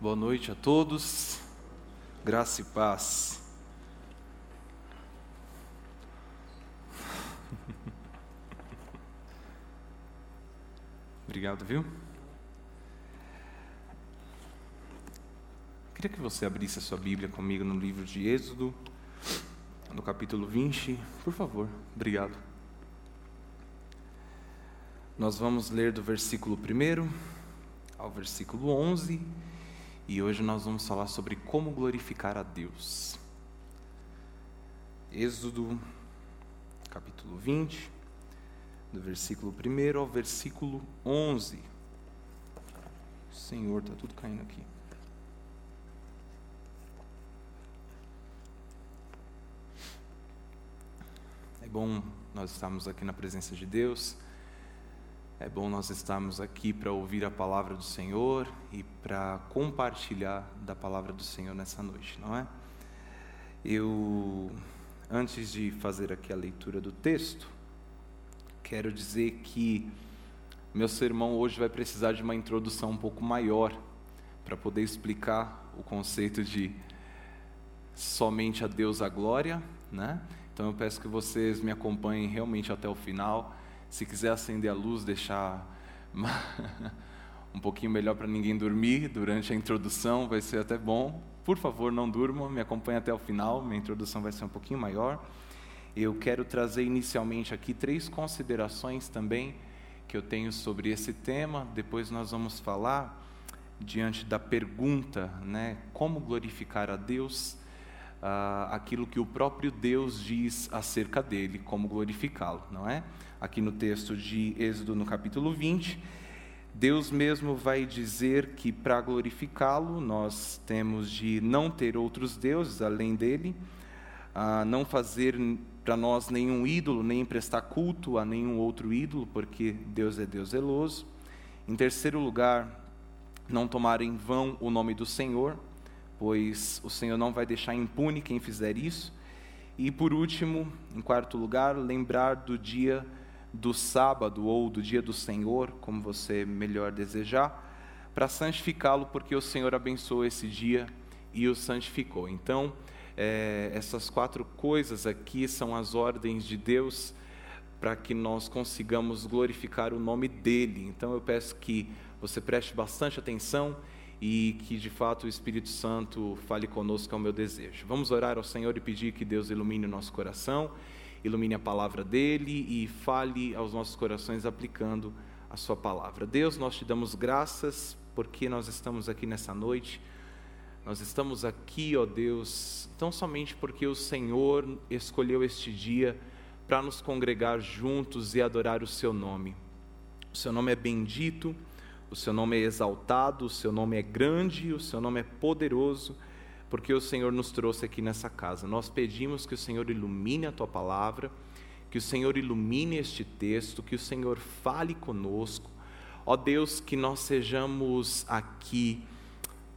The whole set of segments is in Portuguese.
Boa noite a todos, graça e paz. Obrigado, viu? Queria que você abrisse a sua Bíblia comigo no livro de Êxodo, no capítulo 20, por favor. Obrigado. Nós vamos ler do versículo 1 ao versículo 11 e hoje nós vamos falar sobre como glorificar a Deus. Êxodo, capítulo 20, do versículo 1 ao versículo 11. Senhor, está tudo caindo aqui. É bom nós estarmos aqui na presença de Deus. É bom nós estarmos aqui para ouvir a palavra do Senhor e para compartilhar da palavra do Senhor nessa noite, não é? Eu, antes de fazer aqui a leitura do texto, quero dizer que meu sermão hoje vai precisar de uma introdução um pouco maior para poder explicar o conceito de somente a Deus a glória, né? Então eu peço que vocês me acompanhem realmente até o final se quiser acender a luz, deixar um pouquinho melhor para ninguém dormir durante a introdução, vai ser até bom. Por favor, não durmam, me acompanhe até o final, minha introdução vai ser um pouquinho maior. Eu quero trazer inicialmente aqui três considerações também que eu tenho sobre esse tema, depois nós vamos falar diante da pergunta, né, como glorificar a Deus, ah, aquilo que o próprio Deus diz acerca dele, como glorificá-lo, não é? Aqui no texto de Êxodo, no capítulo 20, Deus mesmo vai dizer que para glorificá-lo, nós temos de não ter outros deuses além dele, a não fazer para nós nenhum ídolo, nem prestar culto a nenhum outro ídolo, porque Deus é Deus zeloso. Em terceiro lugar, não tomar em vão o nome do Senhor, pois o Senhor não vai deixar impune quem fizer isso. E por último, em quarto lugar, lembrar do dia do sábado ou do dia do Senhor, como você melhor desejar, para santificá-lo, porque o Senhor abençoou esse dia e o santificou. Então, é, essas quatro coisas aqui são as ordens de Deus para que nós consigamos glorificar o nome dEle. Então, eu peço que você preste bastante atenção e que de fato o Espírito Santo fale conosco, é o meu desejo. Vamos orar ao Senhor e pedir que Deus ilumine o nosso coração ilumine a palavra dele e fale aos nossos corações aplicando a sua palavra. Deus, nós te damos graças porque nós estamos aqui nessa noite. Nós estamos aqui, ó Deus, tão somente porque o Senhor escolheu este dia para nos congregar juntos e adorar o seu nome. O seu nome é bendito, o seu nome é exaltado, o seu nome é grande, o seu nome é poderoso porque o Senhor nos trouxe aqui nessa casa. Nós pedimos que o Senhor ilumine a tua palavra, que o Senhor ilumine este texto, que o Senhor fale conosco. Ó Deus, que nós sejamos aqui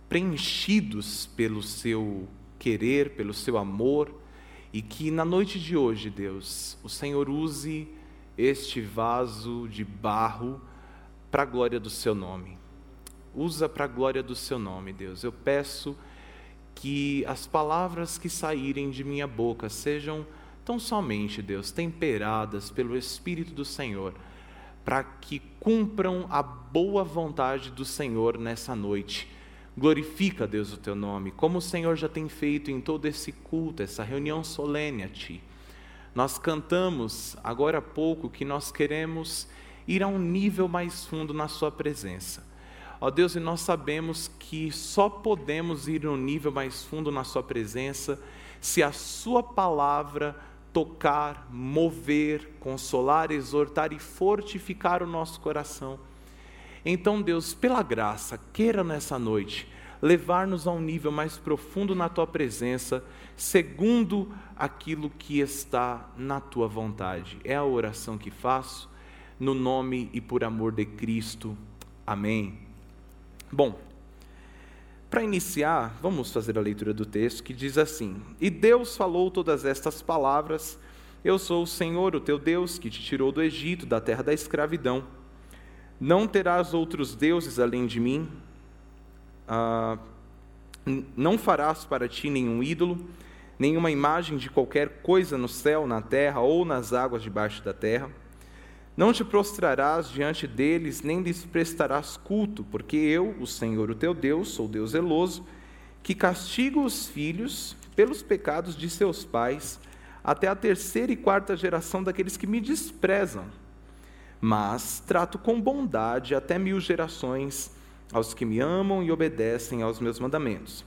preenchidos pelo seu querer, pelo seu amor, e que na noite de hoje, Deus, o Senhor use este vaso de barro para a glória do seu nome. Usa para a glória do seu nome, Deus. Eu peço que as palavras que saírem de minha boca sejam tão somente, Deus, temperadas pelo Espírito do Senhor, para que cumpram a boa vontade do Senhor nessa noite. Glorifica, Deus, o teu nome, como o Senhor já tem feito em todo esse culto, essa reunião solene a ti. Nós cantamos agora há pouco que nós queremos ir a um nível mais fundo na Sua presença. Ó Deus, e nós sabemos que só podemos ir um nível mais fundo na Sua presença se a Sua palavra tocar, mover, consolar, exortar e fortificar o nosso coração. Então, Deus, pela graça, queira nessa noite levar-nos a um nível mais profundo na tua presença, segundo aquilo que está na tua vontade. É a oração que faço, no nome e por amor de Cristo. Amém. Bom, para iniciar, vamos fazer a leitura do texto que diz assim: E Deus falou todas estas palavras: Eu sou o Senhor, o teu Deus, que te tirou do Egito, da terra da escravidão. Não terás outros deuses além de mim. Ah, Não farás para ti nenhum ídolo, nenhuma imagem de qualquer coisa no céu, na terra ou nas águas debaixo da terra. Não te prostrarás diante deles, nem lhes prestarás culto, porque eu, o Senhor, o teu Deus, sou Deus zeloso, que castigo os filhos pelos pecados de seus pais, até a terceira e quarta geração daqueles que me desprezam. Mas trato com bondade até mil gerações aos que me amam e obedecem aos meus mandamentos.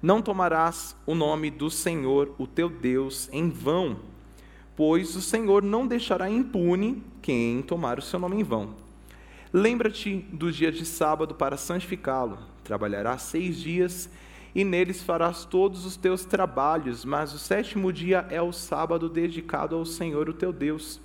Não tomarás o nome do Senhor, o teu Deus, em vão, pois o Senhor não deixará impune quem tomar o seu nome em vão. Lembra-te do dia de sábado para santificá-lo. Trabalharás seis dias e neles farás todos os teus trabalhos, mas o sétimo dia é o sábado dedicado ao Senhor, o teu Deus.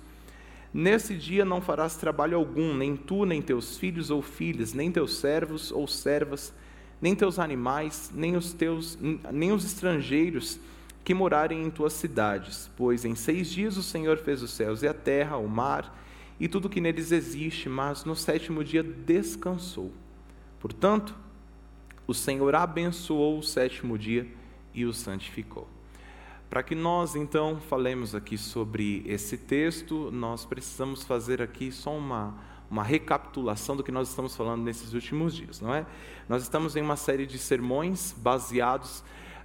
Nesse dia não farás trabalho algum, nem tu, nem teus filhos ou filhas, nem teus servos ou servas, nem teus animais, nem os teus, nem os estrangeiros que morarem em tuas cidades, pois em seis dias o Senhor fez os céus e a terra, o mar e tudo que neles existe, mas no sétimo dia descansou. Portanto, o Senhor abençoou o sétimo dia e o santificou. Para que nós então falemos aqui sobre esse texto, nós precisamos fazer aqui só uma uma recapitulação do que nós estamos falando nesses últimos dias, não é? Nós estamos em uma série de sermões baseados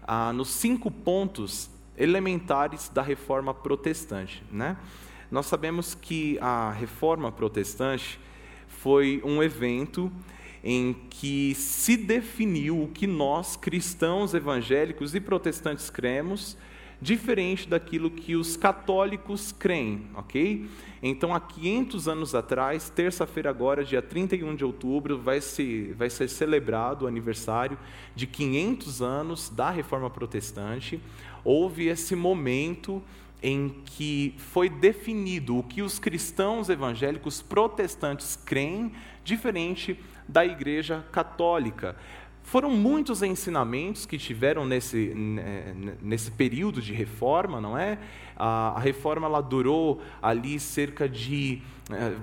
ah, nos cinco pontos elementares da reforma protestante, né? Nós sabemos que a reforma protestante foi um evento em que se definiu o que nós, cristãos evangélicos e protestantes, cremos diferente daquilo que os católicos creem, ok? Então, há 500 anos atrás, terça-feira agora, dia 31 de outubro, vai, se, vai ser celebrado o aniversário de 500 anos da Reforma Protestante. Houve esse momento em que foi definido o que os cristãos evangélicos protestantes creem, diferente da Igreja Católica. Foram muitos ensinamentos que tiveram nesse, né, nesse período de reforma, não é? A, reforma ela durou ali cerca de,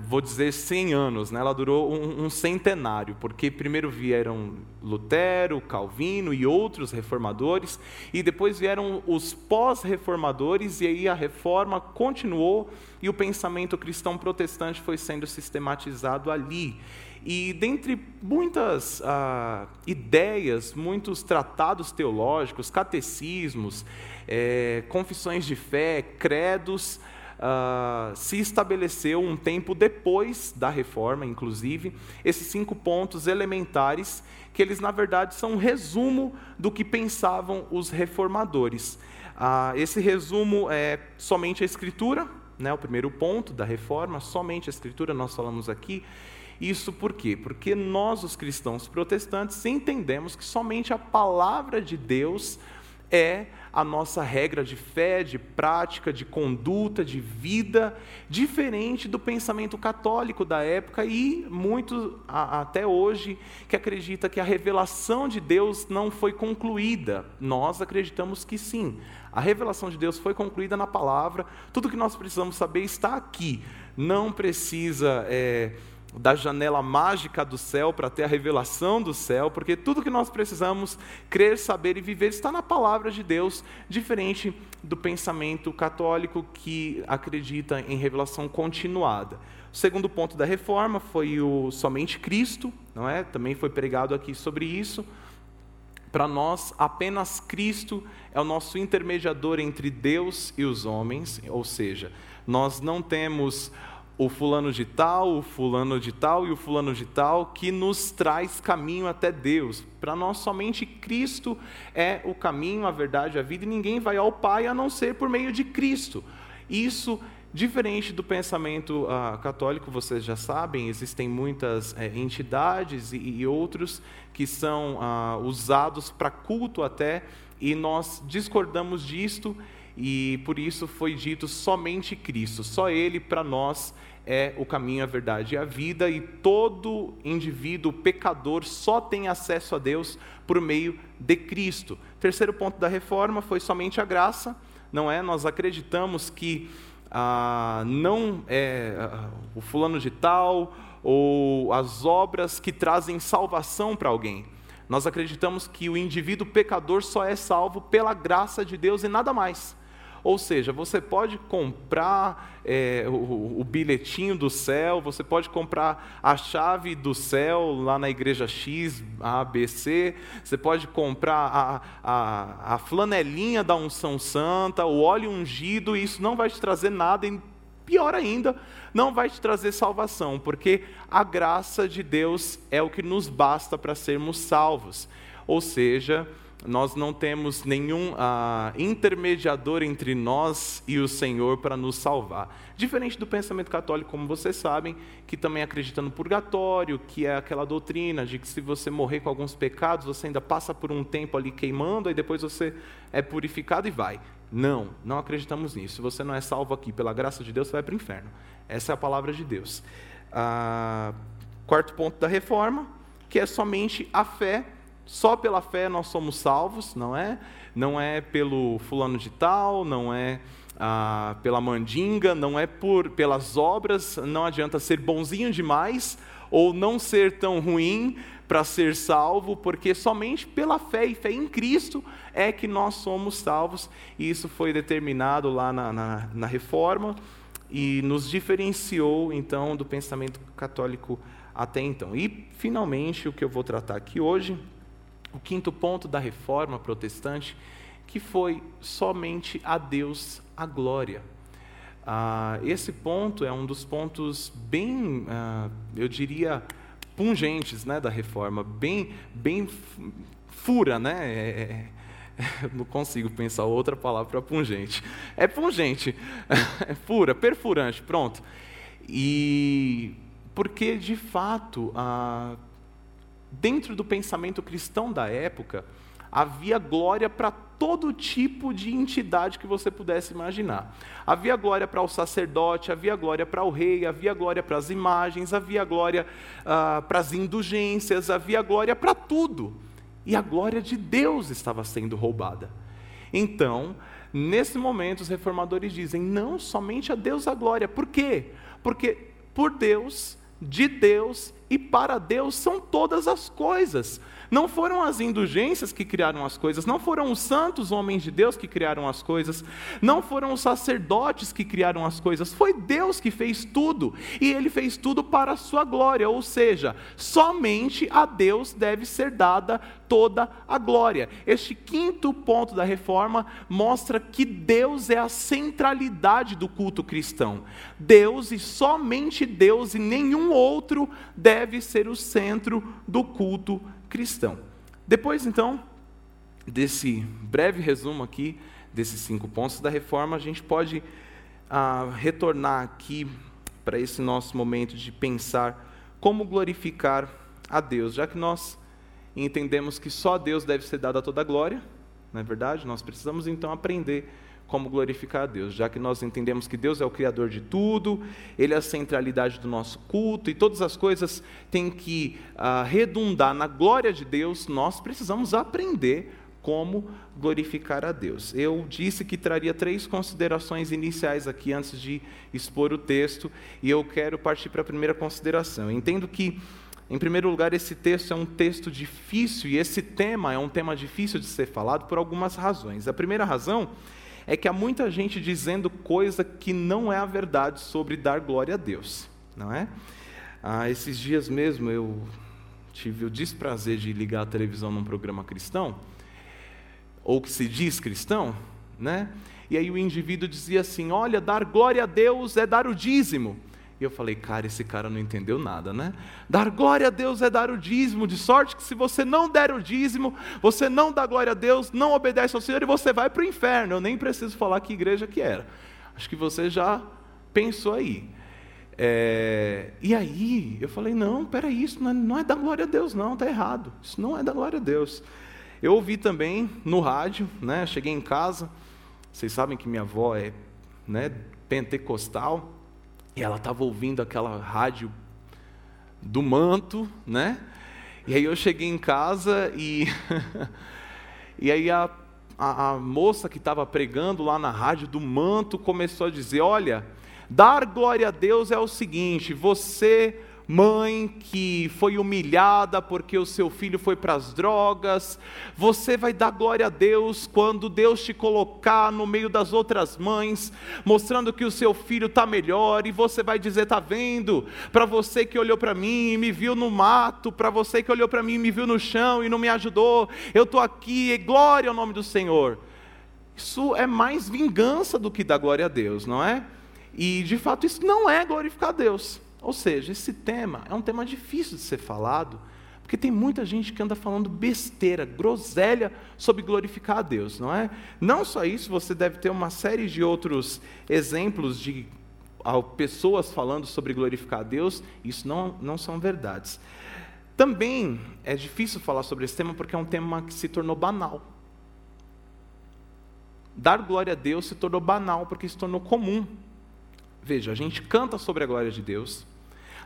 vou dizer, 100 anos, né? ela durou um, um centenário, porque primeiro vieram Lutero, Calvino e outros reformadores, e depois vieram os pós-reformadores, e aí a reforma continuou e o pensamento cristão protestante foi sendo sistematizado ali. E dentre muitas ah, ideias, muitos tratados teológicos, catecismos, é, confissões de fé, credos, ah, se estabeleceu um tempo depois da reforma, inclusive, esses cinco pontos elementares, que eles, na verdade, são um resumo do que pensavam os reformadores. Ah, esse resumo é somente a Escritura, né, o primeiro ponto da reforma, somente a Escritura, nós falamos aqui. Isso por quê? Porque nós, os cristãos protestantes, entendemos que somente a palavra de Deus é a nossa regra de fé, de prática, de conduta, de vida, diferente do pensamento católico da época e muito até hoje que acredita que a revelação de Deus não foi concluída. Nós acreditamos que sim. A revelação de Deus foi concluída na palavra. Tudo que nós precisamos saber está aqui. Não precisa é, da janela mágica do céu para ter a revelação do céu, porque tudo que nós precisamos crer, saber e viver está na palavra de Deus, diferente do pensamento católico que acredita em revelação continuada. O segundo ponto da reforma foi o somente Cristo, não é? Também foi pregado aqui sobre isso. Para nós, apenas Cristo é o nosso intermediador entre Deus e os homens, ou seja, nós não temos o fulano de tal, o fulano de tal e o fulano de tal, que nos traz caminho até Deus. Para nós, somente Cristo é o caminho, a verdade, a vida, e ninguém vai ao Pai a não ser por meio de Cristo. Isso, diferente do pensamento uh, católico, vocês já sabem, existem muitas uh, entidades e, e, outros que são uh, usados para culto até, e nós discordamos disto e por isso foi dito somente Cristo, só Ele para nós é o caminho, a verdade e a vida, e todo indivíduo pecador só tem acesso a Deus por meio de Cristo. Terceiro ponto da reforma foi somente a graça, não é? Nós acreditamos que ah, não é ah, o fulano de tal ou as obras que trazem salvação para alguém. Nós acreditamos que o indivíduo pecador só é salvo pela graça de Deus e nada mais. Ou seja, você pode comprar é, o, o, bilhetinho do céu, você pode comprar a chave do céu lá na igreja X, A, B, C, você pode comprar a, a, a flanelinha da unção santa, o óleo ungido, e isso não vai te trazer nada, e pior ainda, não vai te trazer salvação, porque a graça de Deus é o que nos basta para sermos salvos. Ou seja, nós não temos nenhum ah, intermediador entre nós e o Senhor para nos salvar. Diferente do pensamento católico, como vocês sabem, que também acredita no purgatório, que é aquela doutrina de que se você morrer com alguns pecados, você ainda passa por um tempo ali queimando, e depois você é purificado e vai. Não, não acreditamos nisso. Se você não é salvo aqui pela graça de Deus, você vai para o inferno. Essa é a palavra de Deus. Ah, quarto ponto da reforma, que é somente a fé só pela fé nós somos salvos, não é? Não é pelo fulano de tal, não é ah, pela mandinga, não é por pelas obras. Não adianta ser bonzinho demais ou não ser tão ruim para ser salvo, porque somente pela fé e fé em Cristo é que nós somos salvos. E isso foi determinado lá na, na, na reforma e nos diferenciou então do pensamento católico até então. E finalmente o que eu vou tratar aqui hoje o quinto ponto da reforma protestante, que foi somente a Deus a glória. Ah, esse ponto é um dos pontos bem, ah, eu diria, pungentes né, da reforma, bem, bem fura, né? É, é, é não consigo pensar outra palavra para pungente. É pungente, é fura, perfurante, pronto. E porque de fato a dentro do pensamento cristão da época, havia glória para todo tipo de entidade que você pudesse imaginar. Havia glória para o sacerdote, havia glória para o rei, havia glória para as imagens, havia glória ah, para as indulgências, havia glória para tudo. E a glória de Deus estava sendo roubada. Então, nesse momento, os reformadores dizem: não somente a Deus a glória. Por quê? Porque por Deus, de Deus e para Deus são todas as coisas. Não foram as indulgências que criaram as coisas, não foram os santos homens de Deus que criaram as coisas, não foram os sacerdotes que criaram as coisas, foi Deus que fez tudo, e Ele fez tudo para a sua glória, ou seja, somente a Deus deve ser dada toda a glória. Este quinto ponto da reforma mostra que Deus é a centralidade do culto cristão. Deus e somente Deus e nenhum outro deve ser o centro do culto cristão. Depois, então, desse breve resumo aqui, desses cinco pontos da reforma, a gente pode ah, retornar aqui para esse nosso momento de pensar como glorificar a Deus, já que nós entendemos que só a Deus deve ser dada toda a glória, não é verdade? Nós precisamos então aprender como glorificar a Deus, já que nós entendemos que Deus é o Criador de tudo, Ele é a centralidade do nosso culto e todas as coisas têm que uh, redundar na glória de Deus, nós precisamos aprender como glorificar a Deus. Eu disse que traria três considerações iniciais aqui antes de expor o texto, e eu quero partir para a primeira consideração. Entendo que, em primeiro lugar, esse texto é um texto difícil e esse tema é um tema difícil de ser falado por algumas razões. A primeira razão é que há muita gente dizendo coisa que não é a verdade sobre dar glória a Deus, não é? Ah, esses dias mesmo eu tive o desprazer de ligar a televisão num programa cristão, ou que se diz cristão, né? E aí o indivíduo dizia assim: Olha, dar glória a Deus é dar o dízimo. E eu falei, cara, esse cara não entendeu nada, né? Dar glória a Deus é dar o dízimo, de sorte que se você não der o dízimo, você não dá glória a Deus, não obedece ao Senhor e você vai para o inferno. Eu nem preciso falar que igreja que era. Acho que você já pensou aí. É, e aí eu falei, não, peraí, isso não é, não é dar glória a Deus, não, está errado. Isso não é dar glória a Deus. Eu ouvi também no rádio, né? Cheguei em casa, vocês sabem que minha avó é né, pentecostal. E ela estava ouvindo aquela rádio do manto, né? E aí eu cheguei em casa e, e aí a, a, a moça que estava pregando lá na rádio do manto começou a dizer: Olha, dar glória a Deus é o seguinte, você mãe que foi humilhada porque o seu filho foi para as drogas. Você vai dar glória a Deus quando Deus te colocar no meio das outras mães, mostrando que o seu filho está melhor, e você vai dizer: está vendo? Para você que olhou para mim e me viu no mato, para você que olhou para mim e me viu no chão e não me ajudou, eu estou aqui, e glória ao nome do Senhor. Isso é mais vingança do que dar glória a Deus, não é? E de fato isso não é glorificar a Deus. Ou seja, esse tema é um tema difícil de ser falado, porque tem muita gente que anda falando besteira, groselha sobre glorificar a Deus, não é? Não só isso, você deve ter uma série de outros exemplos de pessoas falando sobre glorificar a Deus, isso não, não são verdades. Também é difícil falar sobre esse tema porque é um tema que se tornou banal. Dar glória a Deus se tornou banal porque se tornou comum. Veja, a gente canta sobre a glória de Deus,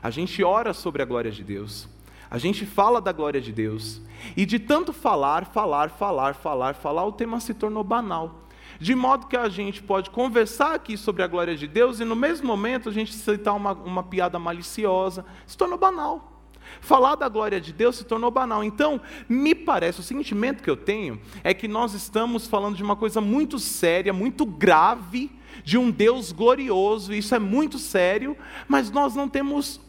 a gente ora sobre a glória de Deus, a gente fala da glória de Deus, e de tanto falar, falar, falar, falar, falar, o tema se tornou banal. De modo que a gente pode conversar aqui sobre a glória de Deus e no mesmo momento a gente citar uma, uma piada maliciosa, se tornou banal. Falar da glória de Deus se tornou banal. Então, me parece, o sentimento que eu tenho é que nós estamos falando de uma coisa muito séria, muito grave, de um Deus glorioso, isso é muito sério, mas nós não temos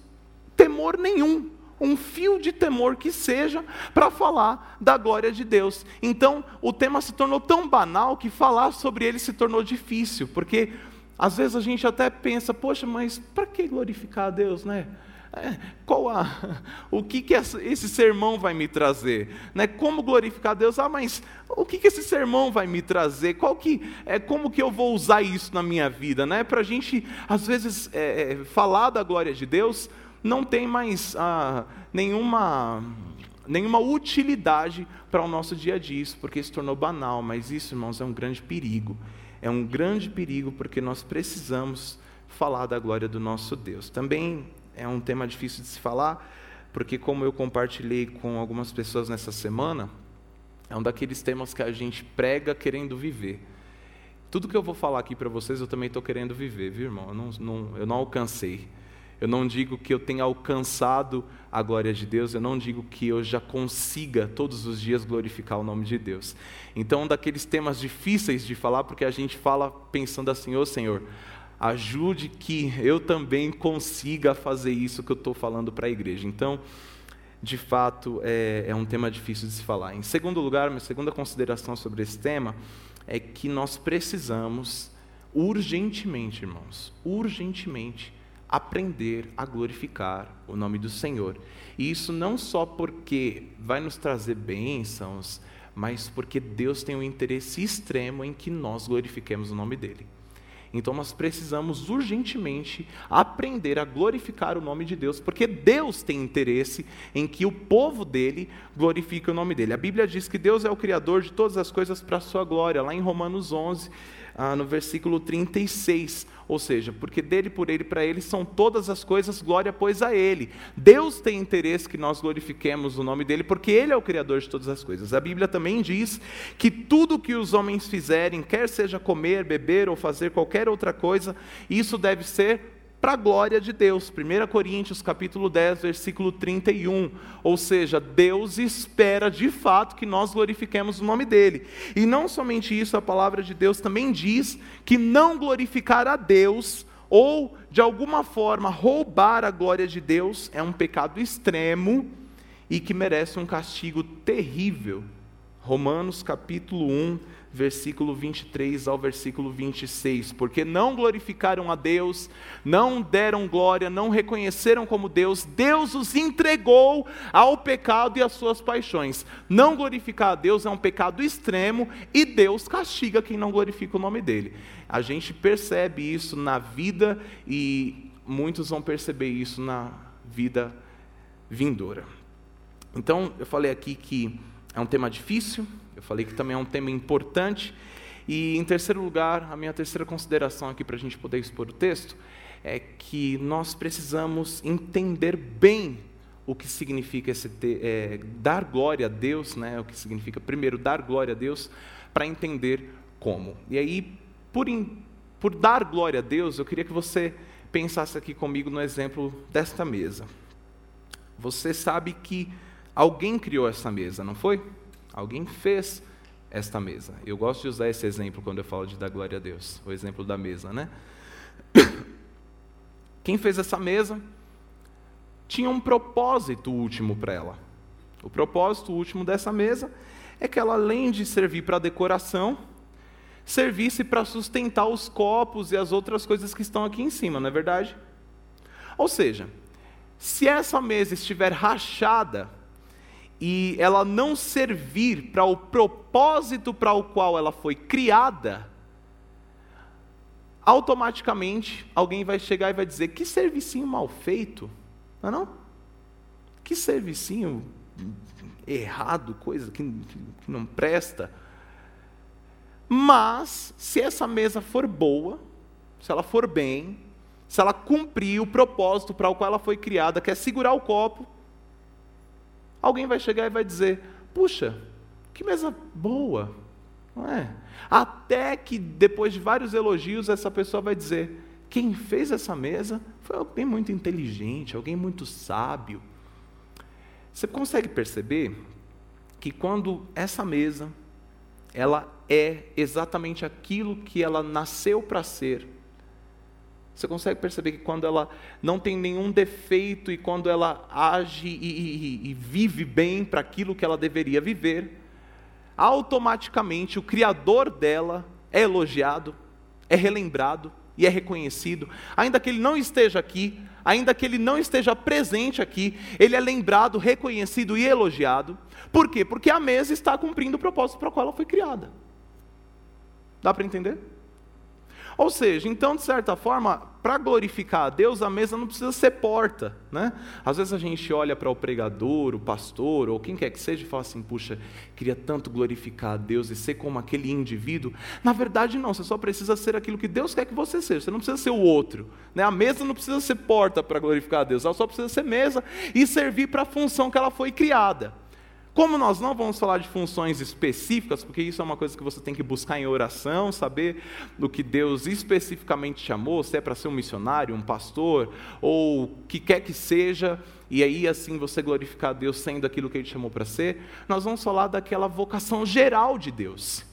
temor nenhum, um fio de temor que seja, para falar da glória de Deus. Então, o tema se tornou tão banal que falar sobre ele se tornou difícil, porque às vezes a gente até pensa, poxa, mas para que glorificar a Deus, né? É, qual a, o que, que esse sermão vai me trazer? Né? Como glorificar Deus? Ah, mas o que, que esse sermão vai me trazer? Qual que, é, como que eu vou usar isso na minha vida? Né? Para a gente, às vezes, é, é, falar da glória de Deus não tem mais ah, nenhuma, nenhuma utilidade para o nosso dia a dia, porque se tornou banal. Mas isso, irmãos, é um grande perigo. É um grande perigo porque nós precisamos falar da glória do nosso Deus. Também é um tema difícil de se falar, porque, como eu compartilhei com algumas pessoas nessa semana, é um daqueles temas que a gente prega querendo viver. Tudo que eu vou falar aqui para vocês, eu também estou querendo viver, viu, irmão? Eu não, não, eu não alcancei. Eu não digo que eu tenha alcançado a glória de Deus, eu não digo que eu já consiga todos os dias glorificar o nome de Deus. Então, um daqueles temas difíceis de falar, porque a gente fala pensando assim, ô oh, Senhor, ajude que eu também consiga fazer isso que eu estou falando para a igreja. Então, de fato, é, é, um tema difícil de se falar. Em segundo lugar, minha segunda consideração sobre esse tema é que nós precisamos urgentemente, irmãos, urgentemente aprender a glorificar o nome do Senhor. E isso não só porque vai nos trazer bênçãos, mas porque Deus tem um interesse extremo em que nós glorifiquemos o nome dele. Então nós precisamos urgentemente aprender a glorificar o nome de Deus, porque Deus tem interesse em que o povo dele glorifique o nome dele. A Bíblia diz que Deus é o criador de todas as coisas para a sua glória, lá em Romanos 11, ah, no versículo 36. Ou seja, porque dele, por ele, para ele são todas as coisas, glória pois a ele. Deus tem interesse que nós glorifiquemos o nome dele, porque ele é o criador de todas as coisas. A Bíblia também diz que tudo que os homens fizerem, quer seja comer, beber ou fazer qualquer outra coisa, isso deve ser para a glória de Deus. 1 Coríntios capítulo 10, versículo 31. Ou seja, Deus espera de fato que nós glorifiquemos o nome dele. E não somente isso, a palavra de Deus também diz que não glorificar a Deus ou de alguma forma roubar a glória de Deus é um pecado extremo e que merece um castigo terrível. Romanos capítulo 1, versículo 23 ao versículo 26, porque não glorificaram a Deus, não deram glória, não reconheceram como Deus, Deus os entregou ao pecado e às suas paixões. Não glorificar a Deus é um pecado extremo e Deus castiga quem não glorifica o nome dele. A gente percebe isso na vida e muitos vão perceber isso na vida vindoura. Então, eu falei aqui que é um tema difícil, eu falei que também é um tema importante. E, em terceiro lugar, a minha terceira consideração aqui para a gente poder expor o texto é que nós precisamos entender bem o que significa esse é, dar glória a Deus, né? o que significa, primeiro, dar glória a Deus, para entender como. E aí, por, in, por dar glória a Deus, eu queria que você pensasse aqui comigo no exemplo desta mesa. você sabe que alguém criou essa mesa, não foi? Alguém fez esta mesa. Eu gosto de usar esse exemplo quando eu falo de dar glória a Deus, o exemplo da mesa, né? Quem fez essa mesa tinha um propósito último para ela. O propósito último dessa mesa é que ela, além de servir para decoração, servisse para sustentar os copos e as outras coisas que estão aqui em cima, não é verdade? Ou seja, se essa mesa estiver rachada e ela não servir para o propósito para o qual ela foi criada, automaticamente alguém vai chegar e vai dizer: que servicinho mal feito, não é não? Que servicinho errado, coisa que, que não presta. Mas, se essa mesa for boa, se ela for bem, se ela cumprir o propósito para o qual ela foi criada, que é segurar o copo, alguém vai chegar e vai dizer: puxa, que mesa boa, não é? Até que depois de vários elogios, essa pessoa vai dizer: quem fez essa mesa foi alguém muito inteligente, alguém muito sábio. Você consegue perceber que quando essa mesa ela é exatamente aquilo que ela nasceu para ser. Você consegue perceber que quando ela não tem nenhum defeito e quando ela age e, e, e vive bem para aquilo que ela deveria viver, automaticamente o Criador dela é elogiado, é relembrado e é reconhecido, ainda que ele não esteja aqui, ainda que ele não esteja presente aqui, ele é lembrado, reconhecido e elogiado. Por quê? Porque a mesa está cumprindo o propósito para o qual ela foi criada. Dá para entender? Ou seja, então, de certa forma, para glorificar a Deus, a mesa não precisa ser porta. Né? Às vezes a gente olha para o pregador, o pastor, ou quem quer que seja, e fala assim: puxa, queria tanto glorificar a Deus e ser como aquele indivíduo. Na verdade, não, você só precisa ser aquilo que Deus quer que você seja, você não precisa ser o outro. Né? A mesa não precisa ser porta para glorificar a Deus, ela só precisa ser mesa e servir para a função que ela foi criada. Como nós não vamos falar de funções específicas, porque isso é uma coisa que você tem que buscar em oração, saber do que Deus especificamente chamou, se é para ser um missionário, um pastor, ou o que quer que seja, e aí assim você glorificar Deus sendo aquilo que Ele chamou para ser, nós vamos falar daquela vocação geral de Deus.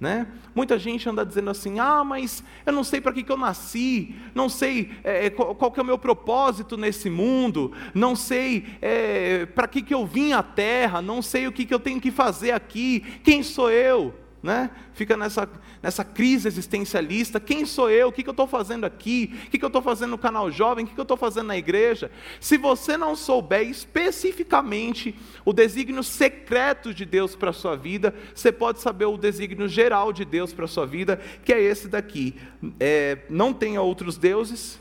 Né? Muita gente anda dizendo assim: ah, mas eu não sei para que, que eu nasci, não sei é, é, qual, qual que é o meu propósito nesse mundo, não sei é, para que, que eu vim à terra, não sei o que, que eu tenho que fazer aqui, quem sou eu? Né? fica nessa, nessa crise existencialista: quem sou eu? O que, que eu estou fazendo aqui? O que, que eu estou fazendo no canal jovem? O que, que eu estou fazendo na igreja? Se você não souber especificamente o desígnio secreto de Deus para a sua vida, você pode saber o desígnio geral de Deus para a sua vida, que é esse daqui: é, não tenha outros deuses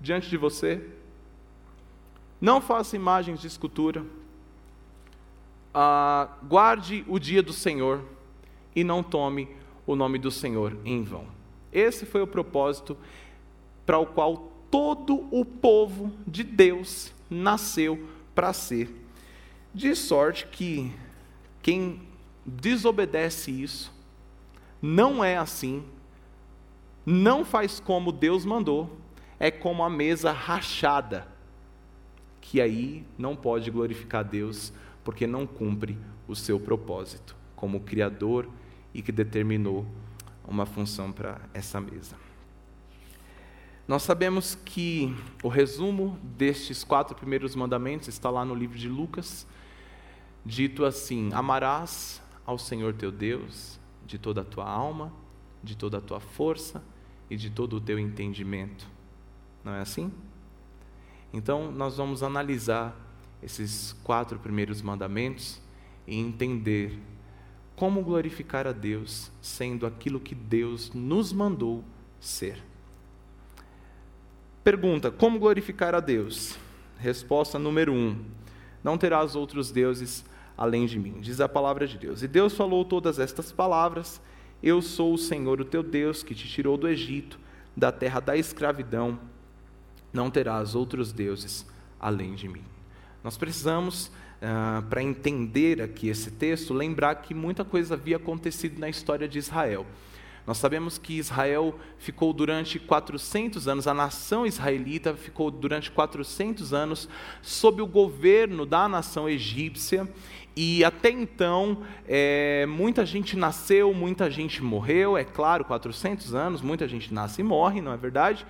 diante de você, não faça imagens de escultura. Ah, guarde o dia do Senhor e não tome o nome do Senhor em vão. Esse foi o propósito para o qual todo o povo de Deus nasceu para ser. De sorte que quem desobedece isso, não é assim, não faz como Deus mandou, é como a mesa rachada, que aí não pode glorificar Deus, porque não cumpre o seu propósito como Criador e que determinou uma função para essa mesa. Nós sabemos que o resumo destes quatro primeiros mandamentos está lá no livro de Lucas, dito assim: Amarás ao Senhor teu Deus de toda a tua alma, de toda a tua força e de todo o teu entendimento. Não é assim? Então, nós vamos analisar esses quatro primeiros mandamentos e entender como glorificar a Deus sendo aquilo que Deus nos mandou ser? Pergunta: como glorificar a Deus? Resposta número um: Não terás outros deuses além de mim, diz a palavra de Deus. E Deus falou todas estas palavras: Eu sou o Senhor, o teu Deus, que te tirou do Egito, da terra da escravidão. Não terás outros deuses além de mim. Nós precisamos ah, para entender aqui esse texto, lembrar que muita coisa havia acontecido na história de Israel. Nós sabemos que Israel ficou durante 400 anos, a nação israelita ficou durante 400 anos sob o governo da nação egípcia, e até então, é, muita gente nasceu, muita gente morreu, é claro, 400 anos, muita gente nasce e morre, não é verdade?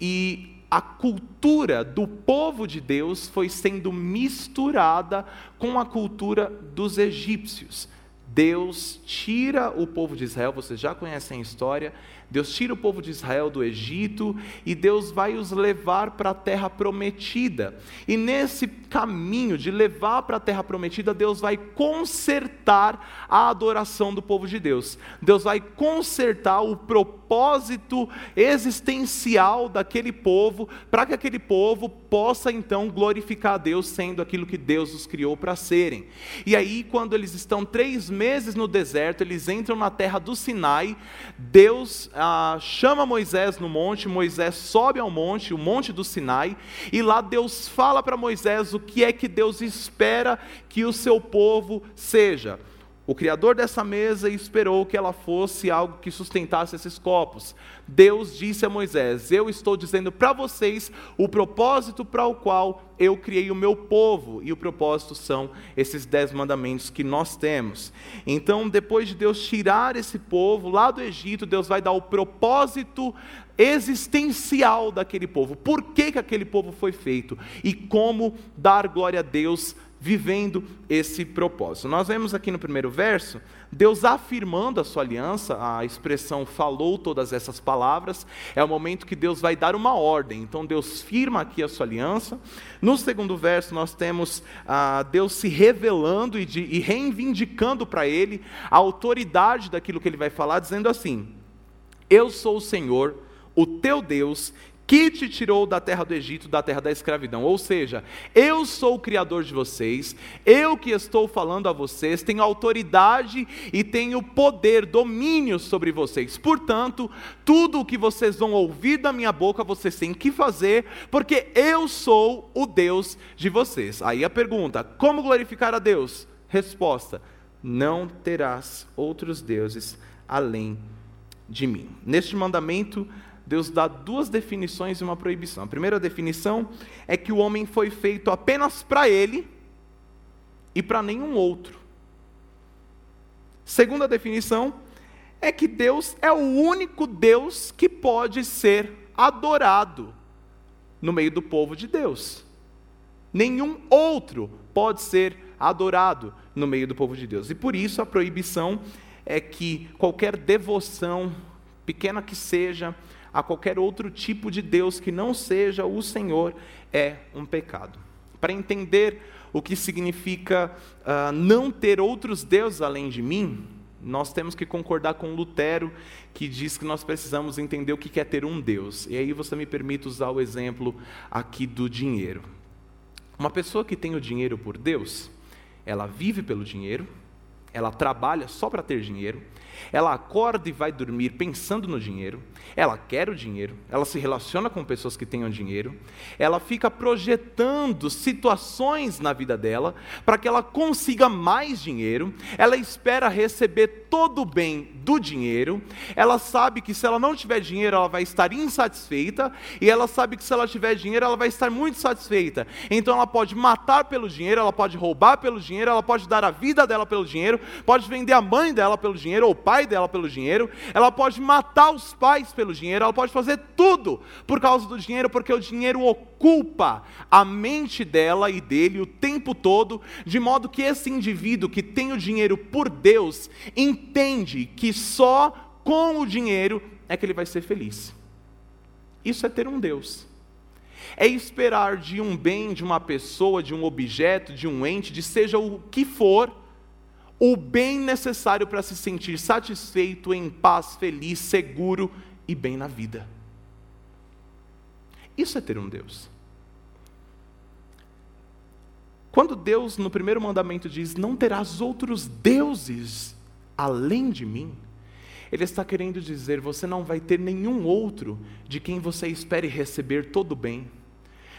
E a cultura do povo de Deus foi sendo misturada com a cultura dos egípcios. Deus tira o povo de Israel, vocês já conhecem a história, Deus tira o povo de Israel do Egito e Deus vai os levar para a terra prometida. E nesse caminho de levar para a terra prometida, Deus vai consertar a adoração do povo de Deus. Deus vai consertar o propósito existencial daquele povo, para que aquele povo possa então glorificar a Deus, sendo aquilo que Deus os criou para serem. E aí, quando eles estão três meses no deserto, eles entram na terra do Sinai, Deus ah, chama Moisés no monte, Moisés sobe ao monte, o monte do Sinai, e lá Deus fala para Moisés o que é que Deus espera que o seu povo seja. O criador dessa mesa esperou que ela fosse algo que sustentasse esses copos. Deus disse a Moisés: Eu estou dizendo para vocês o propósito para o qual eu criei o meu povo. E o propósito são esses dez mandamentos que nós temos. Então, depois de Deus tirar esse povo lá do Egito, Deus vai dar o propósito existencial daquele povo. Por que, que aquele povo foi feito? E como dar glória a Deus vivendo esse propósito. Nós vemos aqui no primeiro verso, Deus afirmando a sua aliança, a expressão falou todas essas palavras, é o momento que Deus vai dar uma ordem, então Deus firma aqui a sua aliança. No segundo verso, nós temos ah, Deus se revelando e, de, e reivindicando para ele a autoridade daquilo que ele vai falar, dizendo assim: Eu sou o Senhor, o teu Deus, que te tirou da terra do Egito, da terra da escravidão. Ou seja, eu sou o Criador de vocês, eu que estou falando a vocês, tenho autoridade e tenho poder, domínio sobre vocês. Portanto, tudo o que vocês vão ouvir da minha boca, vocês têm que fazer, porque eu sou o Deus de vocês. Aí a pergunta: como glorificar a Deus? Resposta: não terás outros deuses além de mim. Neste mandamento, Deus dá duas definições e uma proibição. A primeira definição é que o homem foi feito apenas para ele e para nenhum outro. Segunda definição é que Deus é o único Deus que pode ser adorado no meio do povo de Deus. Nenhum outro pode ser adorado no meio do povo de Deus. E por isso a proibição é que qualquer devoção, pequena que seja, a qualquer outro tipo de Deus que não seja o Senhor é um pecado. Para entender o que significa uh, não ter outros deuses além de mim, nós temos que concordar com Lutero, que diz que nós precisamos entender o que é ter um Deus. E aí você me permite usar o exemplo aqui do dinheiro. Uma pessoa que tem o dinheiro por Deus, ela vive pelo dinheiro, ela trabalha só para ter dinheiro, ela acorda e vai dormir pensando no dinheiro, ela quer o dinheiro, ela se relaciona com pessoas que tenham dinheiro, ela fica projetando situações na vida dela para que ela consiga mais dinheiro, ela espera receber todo o bem do dinheiro, ela sabe que se ela não tiver dinheiro ela vai estar insatisfeita, e ela sabe que se ela tiver dinheiro ela vai estar muito satisfeita. Então ela pode matar pelo dinheiro, ela pode roubar pelo dinheiro, ela pode dar a vida dela pelo dinheiro, pode vender a mãe dela pelo dinheiro ou o pai dela pelo dinheiro, ela pode matar os pais pelo dinheiro, ela pode fazer tudo por causa do dinheiro, porque o dinheiro ocupa a mente dela e dele o tempo todo, de modo que esse indivíduo que tem o dinheiro por Deus entende que só com o dinheiro é que ele vai ser feliz. Isso é ter um Deus. É esperar de um bem, de uma pessoa, de um objeto, de um ente, de seja o que for, o bem necessário para se sentir satisfeito, em paz, feliz, seguro e bem na vida. Isso é ter um Deus. Quando Deus, no primeiro mandamento, diz: Não terás outros deuses além de mim, Ele está querendo dizer: Você não vai ter nenhum outro de quem você espere receber todo o bem,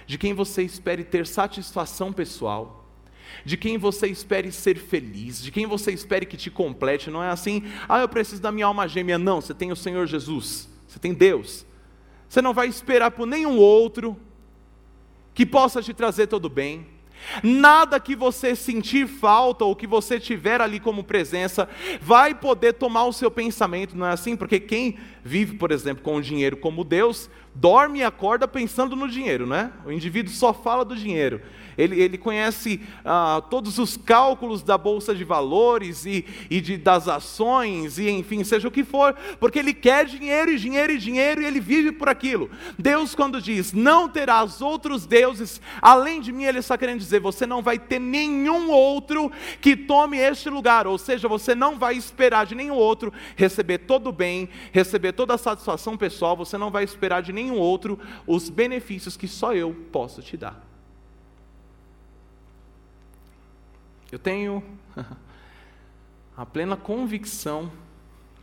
de quem você espere ter satisfação pessoal de quem você espere ser feliz, de quem você espere que te complete. Não é assim, ah, eu preciso da minha alma gêmea. Não, você tem o Senhor Jesus, você tem Deus. Você não vai esperar por nenhum outro que possa te trazer todo bem. Nada que você sentir falta ou que você tiver ali como presença vai poder tomar o seu pensamento, não é assim? Porque quem vive, por exemplo, com o dinheiro como Deus, dorme e acorda pensando no dinheiro, né? O indivíduo só fala do dinheiro ele, ele conhece ah, todos os cálculos da bolsa de valores e, e de, das ações, e enfim, seja o que for, porque ele quer dinheiro e dinheiro e dinheiro e ele vive por aquilo. Deus, quando diz, não terás outros deuses além de mim, ele está querendo dizer, você não vai ter nenhum outro que tome este lugar, ou seja, você não vai esperar de nenhum outro receber todo o bem, receber toda a satisfação pessoal, você não vai esperar de nenhum outro os benefícios que só eu posso te dar. Eu tenho a plena convicção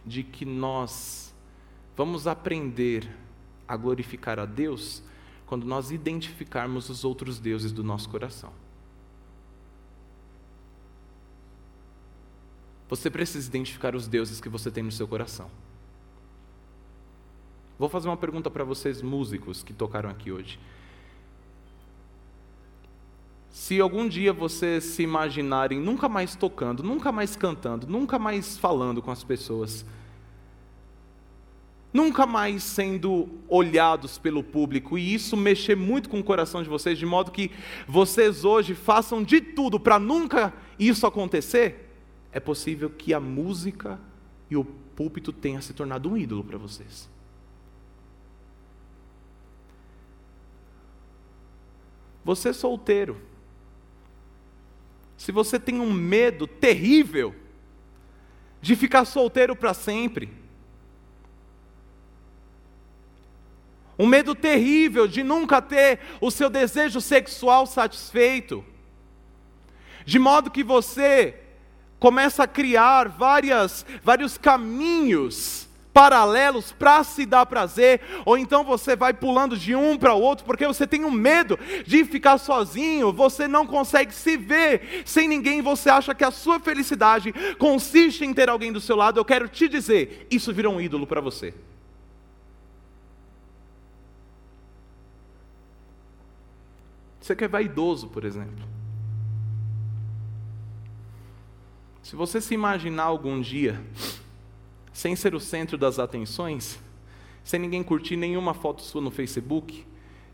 de que nós vamos aprender a glorificar a Deus quando nós identificarmos os outros deuses do nosso coração. Você precisa identificar os deuses que você tem no seu coração. Vou fazer uma pergunta para vocês, músicos que tocaram aqui hoje. Se algum dia vocês se imaginarem nunca mais tocando, nunca mais cantando, nunca mais falando com as pessoas, nunca mais sendo olhados pelo público, e isso mexer muito com o coração de vocês, de modo que vocês hoje façam de tudo para nunca isso acontecer, é possível que a música e o púlpito tenha se tornado um ídolo para vocês. Você solteiro, se você tem um medo terrível de ficar solteiro para sempre, um medo terrível de nunca ter o seu desejo sexual satisfeito, de modo que você começa a criar várias, vários caminhos paralelos para se dar prazer, ou então você vai pulando de um para o outro porque você tem um medo de ficar sozinho, você não consegue se ver sem ninguém, você acha que a sua felicidade consiste em ter alguém do seu lado. Eu quero te dizer, isso virou um ídolo para você. Você que é vaidoso, por exemplo. Se você se imaginar algum dia sem ser o centro das atenções, sem ninguém curtir nenhuma foto sua no Facebook,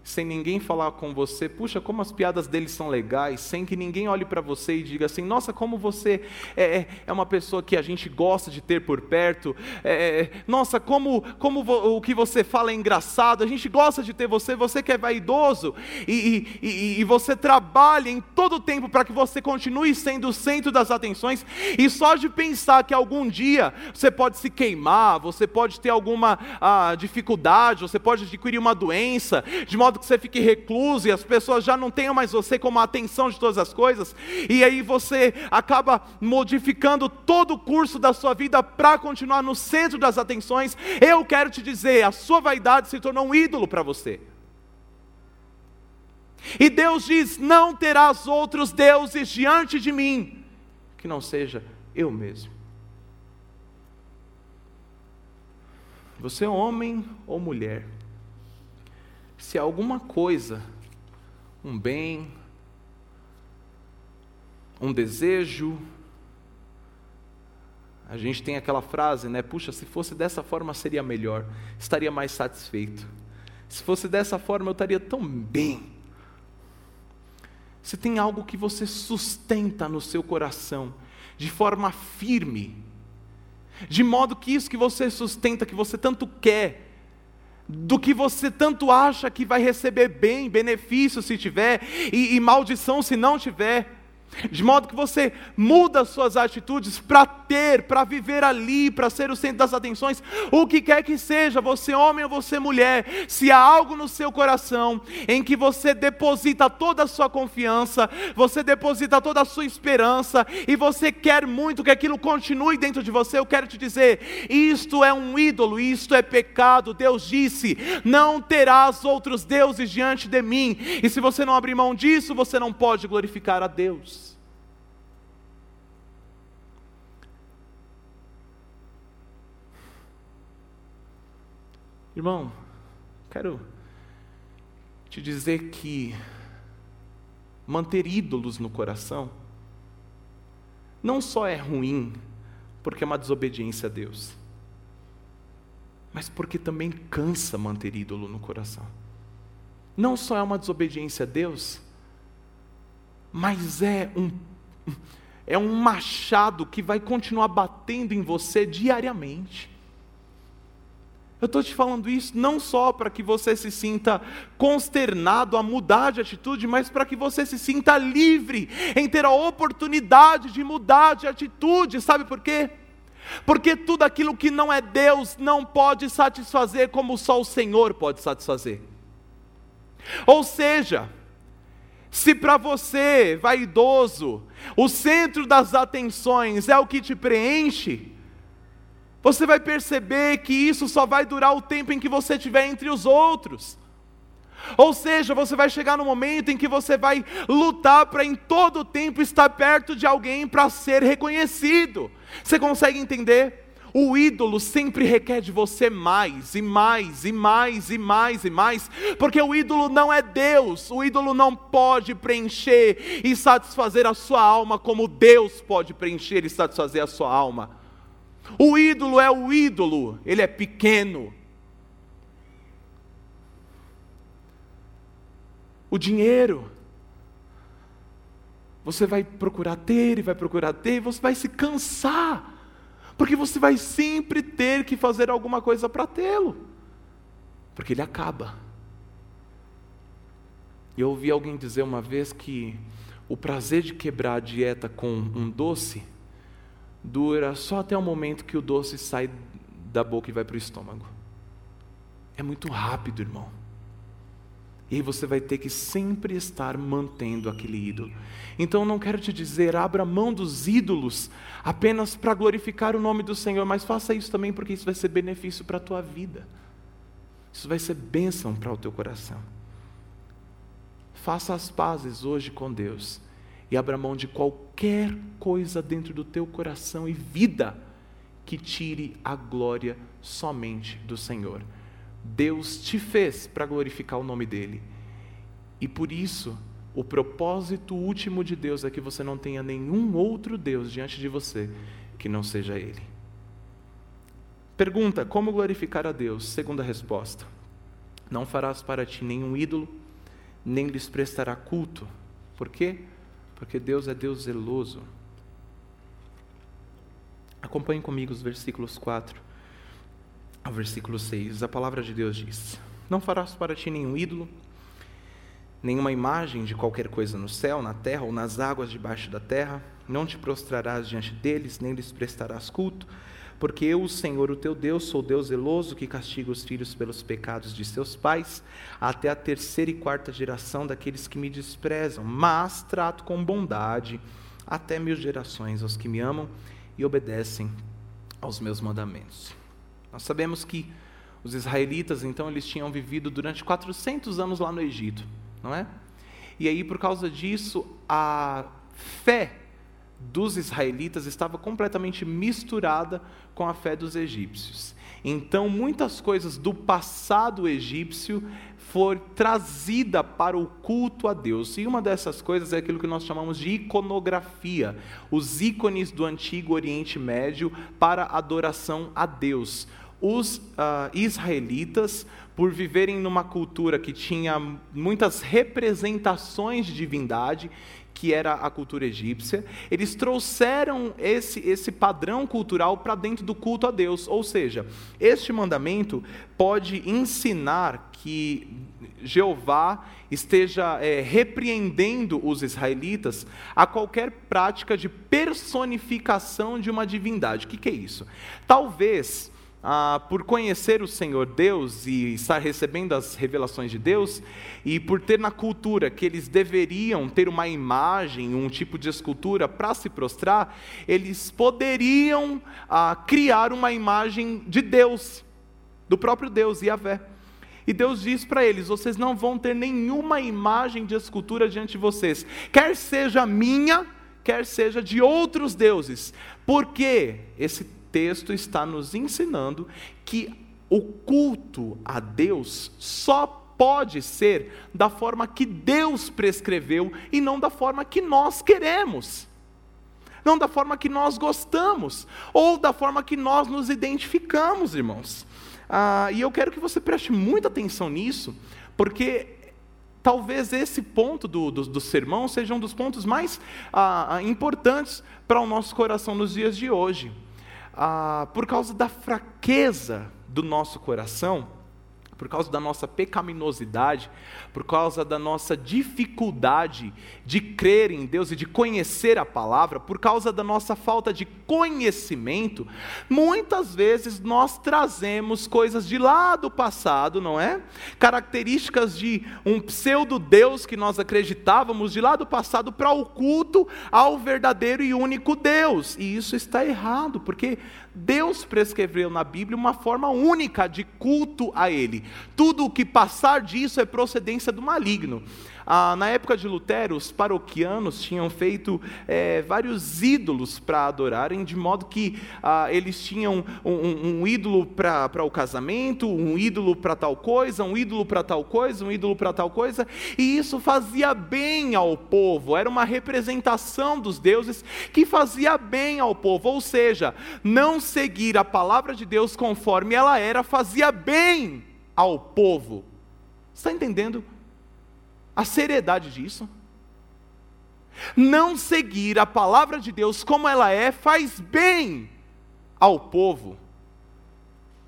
sem ninguém falar com você, puxa, como as piadas deles são legais, sem que ninguém olhe para você e diga assim, nossa, como você é, é, é uma pessoa que a gente gosta de ter por perto, é, é nossa, como, como o que você fala é engraçado, a gente gosta de ter você, você que é vaidoso, e, e, e, e você trabalha em todo o tempo para que você continue sendo o centro das atenções, e só de pensar que algum dia você pode se queimar, você pode ter alguma ah, dificuldade, você pode adquirir uma doença, de modo modo que você fique recluso e as pessoas já não tenham mais você como a atenção de todas as coisas, e aí você acaba modificando todo o curso da sua vida para continuar no centro das atenções. Eu quero te dizer, a sua vaidade se tornou um ídolo para você. E Deus diz: Não terás outros deuses diante de mim, que não seja eu mesmo. Você é homem ou mulher, se alguma coisa, um bem, um desejo, a gente tem aquela frase, né? Puxa, se fosse dessa forma seria melhor, estaria mais satisfeito. Se fosse dessa forma eu estaria tão bem. Se tem algo que você sustenta no seu coração de forma firme, de modo que isso que você sustenta, que você tanto quer, do que você tanto acha que vai receber bem, benefício se tiver, e, e maldição se não tiver de modo que você muda suas atitudes para ter, para viver ali, para ser o centro das atenções, o que quer que seja, você homem ou você mulher, se há algo no seu coração em que você deposita toda a sua confiança, você deposita toda a sua esperança e você quer muito que aquilo continue dentro de você, eu quero te dizer, isto é um ídolo, isto é pecado. Deus disse: "Não terás outros deuses diante de mim". E se você não abrir mão disso, você não pode glorificar a Deus. Irmão, quero te dizer que manter ídolos no coração não só é ruim, porque é uma desobediência a Deus, mas porque também cansa manter ídolo no coração. Não só é uma desobediência a Deus, mas é um é um machado que vai continuar batendo em você diariamente. Eu estou te falando isso não só para que você se sinta consternado a mudar de atitude, mas para que você se sinta livre em ter a oportunidade de mudar de atitude. Sabe por quê? Porque tudo aquilo que não é Deus não pode satisfazer como só o Senhor pode satisfazer. Ou seja, se para você, vaidoso, o centro das atenções é o que te preenche, você vai perceber que isso só vai durar o tempo em que você estiver entre os outros. Ou seja, você vai chegar no momento em que você vai lutar para em todo o tempo estar perto de alguém para ser reconhecido. Você consegue entender? O ídolo sempre requer de você mais e mais e mais e mais e mais, porque o ídolo não é Deus, o ídolo não pode preencher e satisfazer a sua alma como Deus pode preencher e satisfazer a sua alma. O ídolo é o ídolo, ele é pequeno. O dinheiro, você vai procurar ter e vai procurar ter, e você vai se cansar, porque você vai sempre ter que fazer alguma coisa para tê-lo, porque ele acaba. Eu ouvi alguém dizer uma vez que o prazer de quebrar a dieta com um doce dura só até o momento que o doce sai da boca e vai para o estômago. É muito rápido, irmão. E aí você vai ter que sempre estar mantendo aquele ídolo. Então não quero te dizer, abra mão dos ídolos apenas para glorificar o nome do Senhor, mas faça isso também porque isso vai ser benefício para a tua vida. Isso vai ser bênção para o teu coração. Faça as pazes hoje com Deus e abra mão de qualquer coisa dentro do teu coração e vida que tire a glória somente do Senhor. Deus te fez para glorificar o nome dEle. E por isso, o propósito último de Deus é que você não tenha nenhum outro Deus diante de você que não seja Ele. Pergunta: como glorificar a Deus? Segunda resposta: Não farás para ti nenhum ídolo, nem lhes prestará culto. Por quê? Porque Deus é Deus zeloso. Acompanhe comigo os versículos 4 ao versículo 6. A palavra de Deus diz: Não farás para ti nenhum ídolo, nenhuma imagem de qualquer coisa no céu, na terra ou nas águas debaixo da terra. Não te prostrarás diante deles, nem lhes prestarás culto porque eu, o Senhor, o teu Deus, sou Deus zeloso que castiga os filhos pelos pecados de seus pais, até a terceira e quarta geração daqueles que me desprezam, mas trato com bondade até mil gerações aos que me amam e obedecem aos meus mandamentos. Nós sabemos que os israelitas, então, eles tinham vivido durante 400 anos lá no Egito, não é? E aí, por causa disso, a fé dos israelitas estava completamente misturada com a fé dos egípcios. Então, muitas coisas do passado egípcio foram trazida para o culto a Deus. E uma dessas coisas é aquilo que nós chamamos de iconografia, os ícones do antigo Oriente Médio para adoração a Deus. Os uh, israelitas, por viverem numa cultura que tinha muitas representações de divindade, que era a cultura egípcia, eles trouxeram esse, esse padrão cultural para dentro do culto a Deus. Ou seja, este mandamento pode ensinar que Jeová esteja é, repreendendo os israelitas a qualquer prática de personificação de uma divindade. O que, que é isso? Talvez ah, por conhecer o Senhor Deus e estar recebendo as revelações de Deus, e por ter na cultura que eles deveriam ter uma imagem, um tipo de escultura para se prostrar, eles poderiam ah, criar uma imagem de Deus, do próprio Deus, Yahvé. E Deus diz para eles: vocês não vão ter nenhuma imagem de escultura diante de vocês, quer seja minha, quer seja de outros deuses, porque esse texto está nos ensinando que o culto a Deus só pode ser da forma que Deus prescreveu e não da forma que nós queremos. Não da forma que nós gostamos, ou da forma que nós nos identificamos, irmãos. Ah, e eu quero que você preste muita atenção nisso, porque talvez esse ponto do, do, do, sermão seja um dos pontos mais ah, ah importantes para o nosso coração nos dias de hoje. Ah, por causa da fraqueza do nosso coração, por causa da nossa pecaminosidade, por causa da nossa dificuldade de crer em Deus e de conhecer a palavra, por causa da nossa falta de conhecimento, muitas vezes nós trazemos coisas de lá do passado, não é? Características de um pseudo-deus que nós acreditávamos de lá do passado para o culto ao verdadeiro e único Deus. E isso está errado, porque Deus prescreveu na Bíblia uma forma única de culto a Ele. Tudo o que passar disso é procedência do maligno. Ah, na época de Lutero, os paroquianos tinham feito é, vários ídolos para adorarem, de modo que ah, eles tinham um, um, um ídolo para o casamento, um ídolo para tal coisa, um ídolo para tal coisa, um ídolo para tal coisa, e isso fazia bem ao povo, era uma representação dos deuses que fazia bem ao povo, ou seja, não seguir a palavra de Deus conforme ela era, fazia bem ao povo. Está entendendo a seriedade disso. Não seguir a palavra de Deus como ela é faz bem ao povo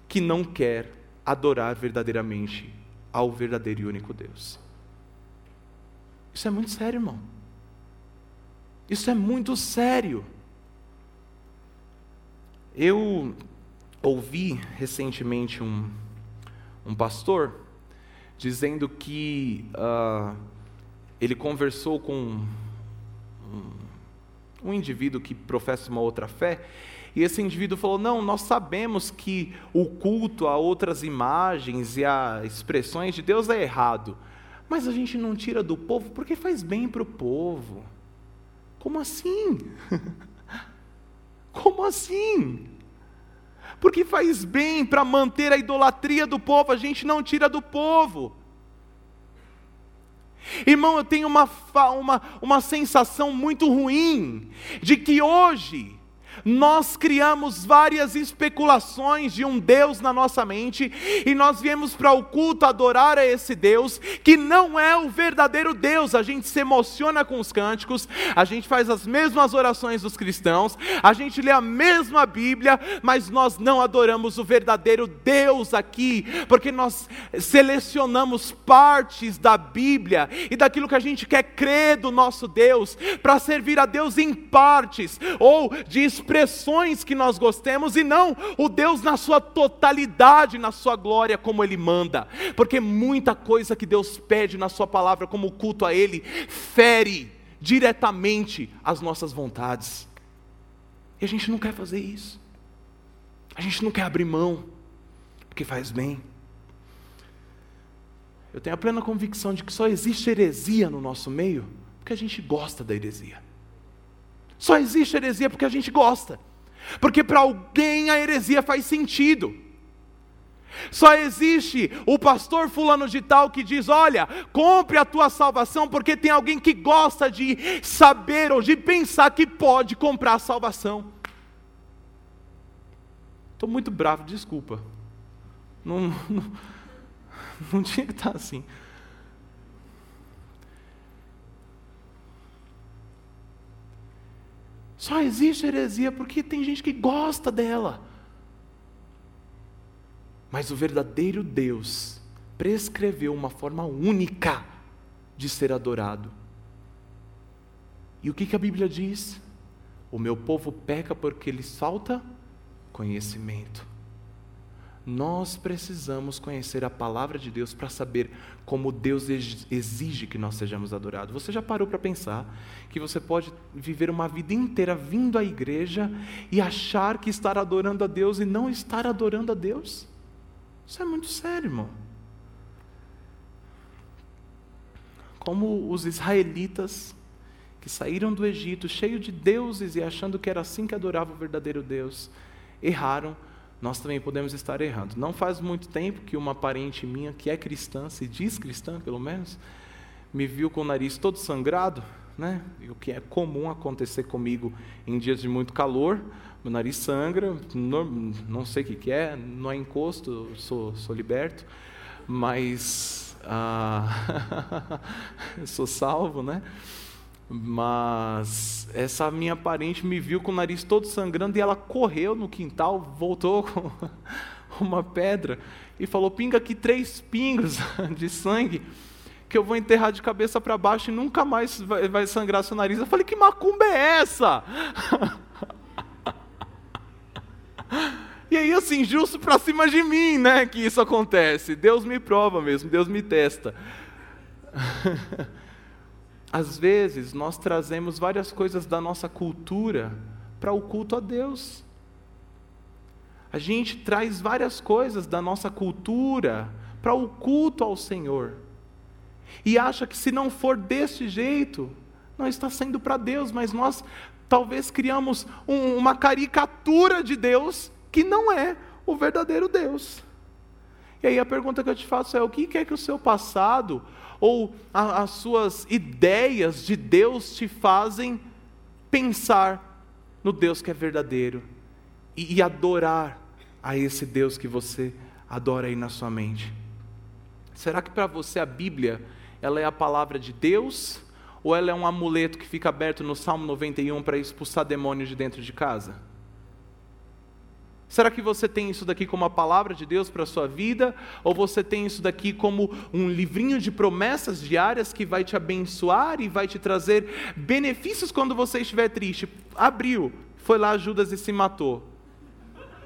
que não quer adorar verdadeiramente ao verdadeiro e único Deus. Isso é muito sério, irmão. Isso é muito sério. Eu ouvi recentemente um, um pastor dizendo que uh, ele conversou com um, um indivíduo que professa uma outra fé, e esse indivíduo falou: Não, nós sabemos que o culto a outras imagens e a expressões de Deus é errado, mas a gente não tira do povo porque faz bem para o povo. Como assim? Como assim? Porque faz bem para manter a idolatria do povo, a gente não tira do povo. Irmão, eu tenho uma, uma, uma sensação muito ruim de que hoje nós criamos várias especulações de um Deus na nossa mente e nós viemos para o culto adorar a esse Deus que não é o verdadeiro Deus. A gente se emociona com os cânticos, a gente faz as mesmas orações dos cristãos, a gente lê a mesma Bíblia, mas nós não adoramos o verdadeiro Deus aqui, porque nós selecionamos partes da Bíblia e daquilo que a gente quer crer do nosso Deus para servir a Deus em partes ou de expressões que nós gostemos e não o Deus na sua totalidade, na sua glória, como Ele manda. Porque muita coisa que Deus pede na Sua palavra, como culto a Ele, fere diretamente as nossas vontades. E a gente não quer fazer isso. A gente não quer abrir mão, porque faz bem. Eu tenho a plena convicção de que só existe heresia no nosso meio porque a gente gosta da heresia. Só existe heresia porque a gente gosta. Porque para alguém a heresia faz sentido. Só existe o pastor fulano de tal que diz: Olha, compre a tua salvação, porque tem alguém que gosta de saber ou de pensar que pode comprar a salvação. Estou muito bravo, desculpa. Não, não, não tinha que estar assim. Só existe heresia porque tem gente que gosta dela. Mas o verdadeiro Deus prescreveu uma forma única de ser adorado. E o que, que a Bíblia diz? O meu povo peca porque lhes falta conhecimento. Nós precisamos conhecer a palavra de Deus para saber como Deus exige que nós sejamos adorados. Você já parou para pensar que você pode viver uma vida inteira vindo à igreja e achar que estar adorando a Deus e não estar adorando a Deus? Isso é muito sério, irmão. Como os israelitas que saíram do Egito cheio de deuses e achando que era assim que adorava o verdadeiro Deus, erraram nós também podemos estar errando. Não faz muito tempo que uma parente minha, que é cristã, se diz cristã pelo menos, me viu com o nariz todo sangrado, né? o que é comum acontecer comigo em dias de muito calor. Meu nariz sangra, não, não sei o que, que é, não é encosto, sou, sou liberto, mas ah, sou salvo, né? Mas essa minha parente me viu com o nariz todo sangrando e ela correu no quintal, voltou com uma pedra e falou: pinga aqui três pingos de sangue que eu vou enterrar de cabeça para baixo e nunca mais vai, sangrar seu nariz. Eu falei: que macumba é essa? e aí, assim, justo para cima de mim, né, que isso acontece. Deus me prova mesmo, Deus me testa. Às vezes nós trazemos várias coisas da nossa cultura para o culto a Deus. A gente traz várias coisas da nossa cultura para o culto ao Senhor. E acha que se não for desse jeito, não está sendo para Deus, mas nós talvez criamos um, uma caricatura de Deus que não é o verdadeiro Deus. E aí a pergunta que eu te faço é: o que é que o seu passado ou a, as suas ideias de Deus te fazem pensar no Deus que é verdadeiro e, e adorar a esse Deus que você adora aí na sua mente? Será que para você a Bíblia ela é a palavra de Deus ou ela é um amuleto que fica aberto no Salmo 91 para expulsar demônios de dentro de casa? Será que você tem isso daqui como a palavra de Deus para a sua vida? Ou você tem isso daqui como um livrinho de promessas diárias que vai te abençoar e vai te trazer benefícios quando você estiver triste? Abriu, foi lá Judas e se matou.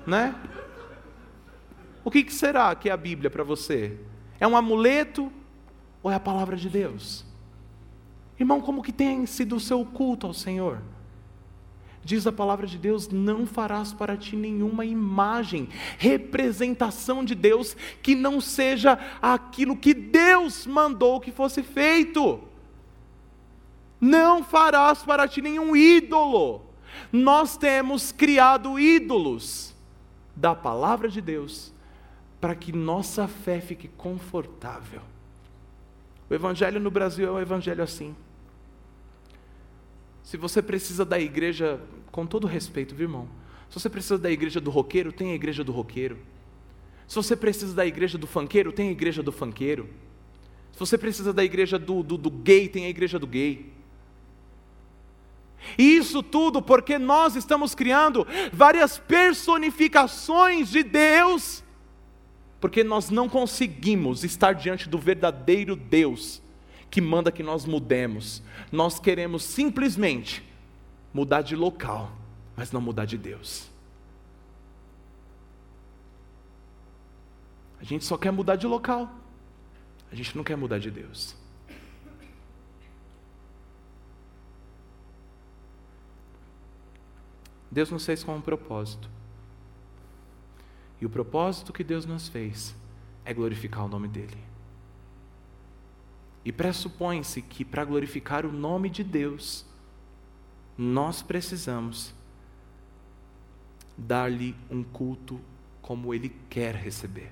Né? O que, que será que é a Bíblia para você? É um amuleto ou é a palavra de Deus? Irmão, como que tem sido o seu culto ao Senhor? Diz a palavra de Deus: não farás para ti nenhuma imagem, representação de Deus que não seja aquilo que Deus mandou que fosse feito. Não farás para ti nenhum ídolo. Nós temos criado ídolos da palavra de Deus para que nossa fé fique confortável. O evangelho no Brasil é um evangelho assim. Se você precisa da igreja, com todo respeito, viu, irmão? Se você precisa da igreja do roqueiro, tem a igreja do roqueiro. Se você precisa da igreja do fanqueiro, tem a igreja do fanqueiro. Se você precisa da igreja do, do, do gay, tem a igreja do gay. E isso tudo porque nós estamos criando várias personificações de Deus, porque nós não conseguimos estar diante do verdadeiro Deus que manda que nós mudemos. Nós queremos simplesmente mudar de local, mas não mudar de Deus. A gente só quer mudar de local, a gente não quer mudar de Deus. Deus nos fez com um propósito. E o propósito que Deus nos fez é glorificar o nome dEle. E pressupõe-se que para glorificar o nome de Deus, nós precisamos dar-lhe um culto como ele quer receber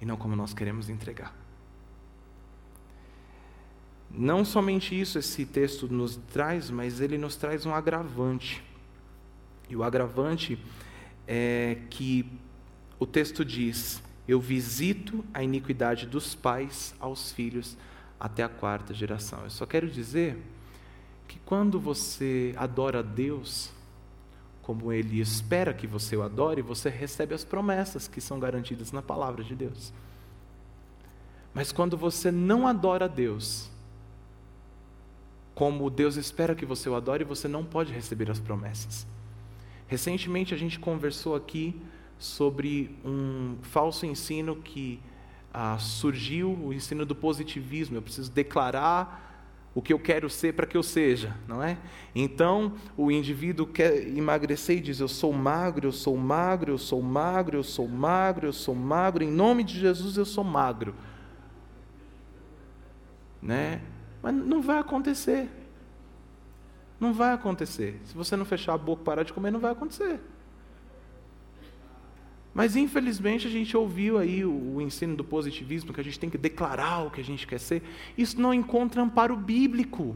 e não como nós queremos entregar. Não somente isso esse texto nos traz, mas ele nos traz um agravante. E o agravante é que o texto diz: Eu visito a iniquidade dos pais aos filhos até a quarta geração. Eu só quero dizer que quando você adora a Deus, como Ele espera que você o adore, você recebe as promessas que são garantidas na palavra de Deus. Mas quando você não adora a Deus, como Deus espera que você o adore, você não pode receber as promessas. Recentemente a gente conversou aqui sobre um falso ensino que ah, surgiu o ensino do positivismo. Eu preciso declarar o que eu quero ser para que eu seja, não é? Então, o indivíduo quer emagrecer e diz: Eu sou magro, eu sou magro, eu sou magro, eu sou magro, eu sou magro, em nome de Jesus eu sou magro. Né? Mas não vai acontecer. Não vai acontecer. Se você não fechar a boca e parar de comer, não vai acontecer. Mas infelizmente a gente ouviu aí o, ensino do positivismo, que a gente tem que declarar o que a gente quer ser. Isso não encontra amparo bíblico.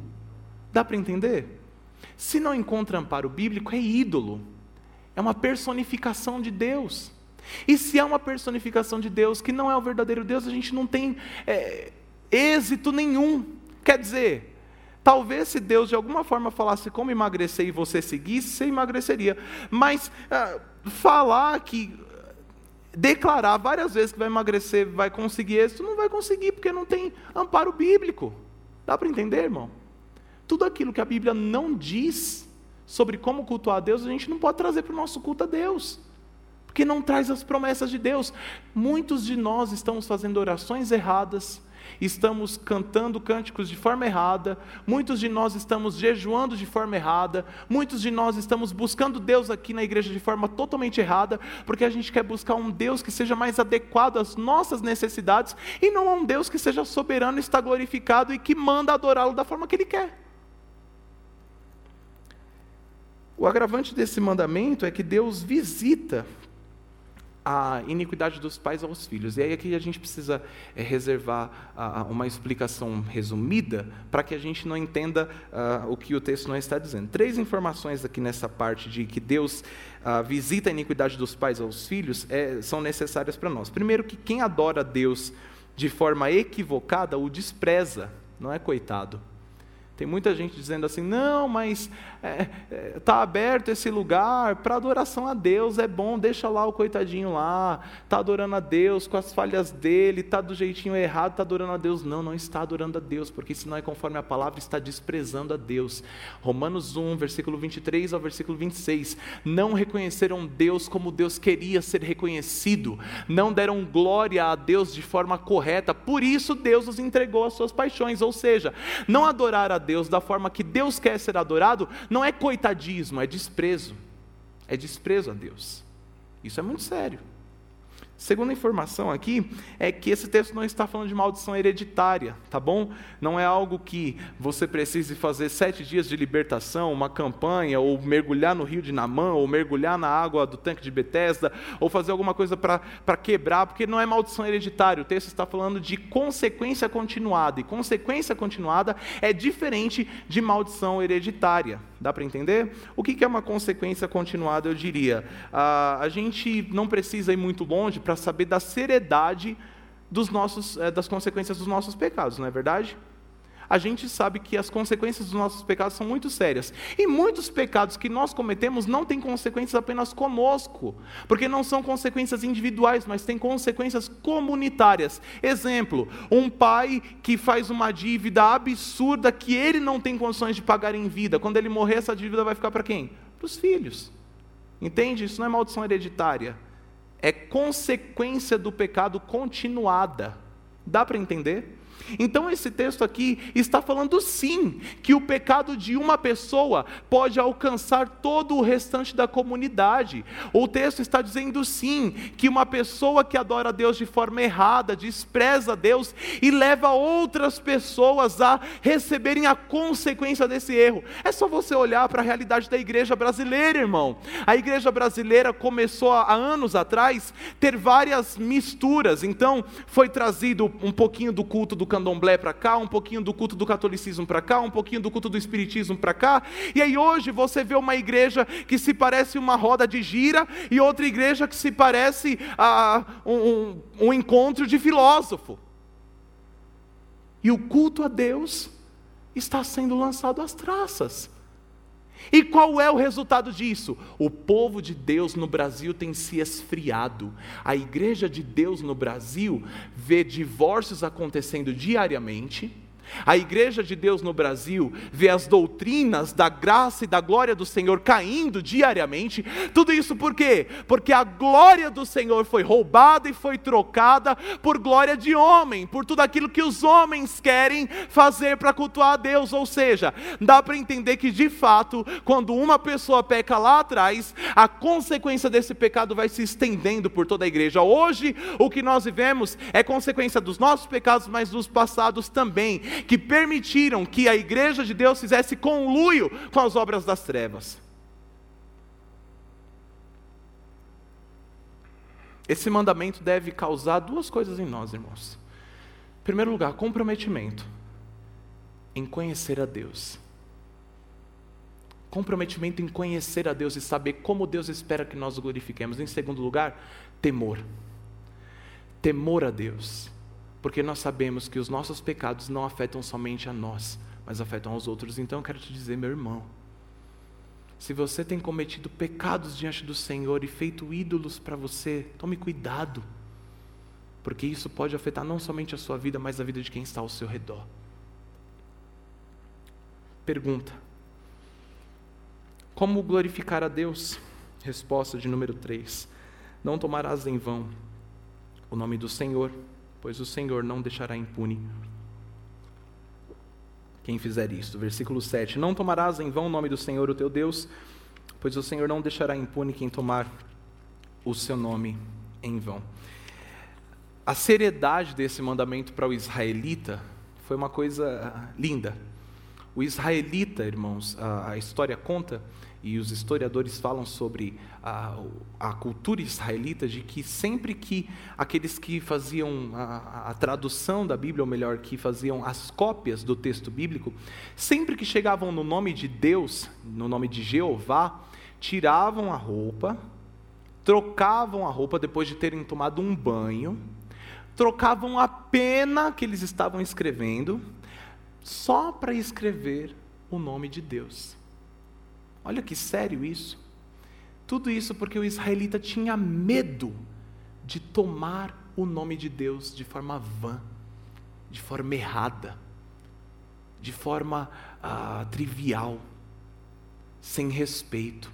Dá para entender? Se não encontra amparo bíblico, é ídolo. É uma personificação de Deus. E se é uma personificação de Deus que não é o verdadeiro Deus, a gente não tem é, êxito nenhum. Quer dizer, Talvez se Deus de alguma forma falasse como emagrecer e você seguisse, você emagreceria. Mas ah, falar que declarar várias vezes que vai emagrecer, vai conseguir êxito, não vai conseguir, porque não tem amparo bíblico. Dá para entender, irmão? Tudo aquilo que a Bíblia não diz sobre como cultuar a Deus, a gente não pode trazer para o nosso culto a Deus. Porque não traz as promessas de Deus. Muitos de nós estamos fazendo orações erradas, estamos cantando cânticos de forma errada, muitos de nós estamos jejuando de forma errada, muitos de nós estamos buscando Deus aqui na igreja de forma totalmente errada, porque a gente quer buscar um Deus que seja mais adequado às nossas necessidades e não um Deus que seja soberano, está glorificado e que manda adorá-lo da forma que ele quer. O agravante desse mandamento é que Deus visita a iniquidade dos pais aos filhos. E aí aqui a gente precisa é, reservar uma explicação resumida para que a gente não entenda uh, o que o texto não está dizendo. Três informações aqui nessa parte de que Deus uh, visita a iniquidade dos pais aos filhos é, são necessárias para nós. Primeiro que quem adora Deus de forma equivocada o despreza, não é coitado. Tem muita gente dizendo assim: não, mas está é, é, tá aberto esse lugar para adoração a Deus, é bom, deixa lá o coitadinho lá, está adorando a Deus com as falhas dele, está do jeitinho errado, está adorando a Deus. Não, não está adorando a Deus, porque se não é conforme a palavra, está desprezando a Deus. Romanos 1, versículo 23 ao versículo 26. Não reconheceram Deus como Deus queria ser reconhecido, não deram glória a Deus de forma correta, por isso Deus os entregou às suas paixões, ou seja, não adorar a Deus da forma que Deus quer ser adorado, não é coitadismo, é desprezo. É desprezo a Deus. Isso é muito sério. Segunda informação aqui é que esse texto não está falando de maldição hereditária, tá bom? Não é algo que você precise fazer sete dias de libertação, uma campanha, ou mergulhar no rio de Namã, ou mergulhar na água do tanque de Betesda, ou fazer alguma coisa para quebrar, porque não é maldição hereditária. O texto está falando de consequência continuada, e consequência continuada é diferente de maldição hereditária. Dá para entender? O que é uma consequência continuada, eu diria? A gente não precisa ir muito longe para saber da seriedade dos nossos, eh, das consequências dos nossos pecados, não é verdade? A gente sabe que as consequências dos nossos pecados são muito sérias. E muitos pecados que nós cometemos não têm consequências apenas conosco, porque não são consequências individuais, mas têm consequências comunitárias. Exemplo: um pai que faz uma dívida absurda que ele não tem condições de pagar em vida. Quando ele morrer, essa dívida vai ficar para quem? Para os filhos. Entende? Isso não é maldição hereditária. É consequência do pecado continuada. Dá para entender? Então, esse texto aqui está falando sim, que o pecado de uma pessoa pode alcançar todo o restante da comunidade. O texto está dizendo sim, que uma pessoa que adora Deus de forma errada, despreza Deus e leva outras pessoas a receberem a consequência desse erro. É só você olhar para a realidade da igreja brasileira, irmão. A igreja brasileira começou há anos atrás ter várias misturas, então foi trazido um pouquinho do culto do candomblé para cá, um pouquinho do culto do catolicismo para cá, um pouquinho do culto do espiritismo para cá. E aí hoje você vê uma igreja que se parece uma roda de gira e outra igreja que se parece a um, um, um encontro de filósofo. E o culto a Deus está sendo lançado às traças. E qual é o resultado disso? O povo de Deus no Brasil tem se esfriado. A igreja de Deus no Brasil vê divórcios acontecendo diariamente a igreja de Deus no Brasil vê as doutrinas da graça e da glória do Senhor caindo diariamente. Tudo isso por quê? Porque a glória do Senhor foi roubada e foi trocada por glória de homem, por tudo aquilo que os homens querem fazer para cultuar a Deus. Ou seja, dá para entender que de fato, quando uma pessoa peca lá atrás, a consequência desse pecado vai se estendendo por toda a igreja. Hoje, o que nós vivemos é consequência dos nossos pecados, mas dos passados também que permitiram que a igreja de Deus fizesse conluio com as obras das trevas. esse mandamento deve causar duas coisas em nós, irmãos. Em primeiro lugar, comprometimento em conhecer a Deus. Comprometimento em conhecer a Deus e saber como Deus espera que nós glorifiquemos. Em segundo lugar, temor. Temor a Deus. Porque nós sabemos que os nossos pecados não afetam somente a nós, mas afetam aos outros. Então eu quero te dizer, meu irmão, se você tem cometido pecados diante do Senhor e feito ídolos para você, tome cuidado, porque isso pode afetar não somente a sua vida, mas a vida de quem está ao seu redor. Pergunta: Como glorificar a Deus? Resposta de número 3: Não tomarás em vão o nome do Senhor, pois o Senhor não deixará impune quem fizer isto. Versículo 7: Não tomarás em vão o nome do Senhor, o teu Deus, pois o Senhor não deixará impune quem tomar o seu nome em vão. A seriedade desse mandamento para o israelita foi uma coisa linda. O israelita, irmãos, a, história conta e os historiadores falam sobre a, a, cultura israelita de que sempre que aqueles que faziam a, a, tradução da Bíblia, ou melhor, que faziam as cópias do texto bíblico, sempre que chegavam no nome de Deus, no nome de Jeová, tiravam a roupa, trocavam a roupa depois de terem tomado um banho, trocavam a pena que eles estavam escrevendo, só para escrever o nome de Deus. Olha que sério isso. Tudo isso porque o israelita tinha medo de tomar o nome de Deus de forma vã, de forma errada, de forma ah, trivial, sem respeito.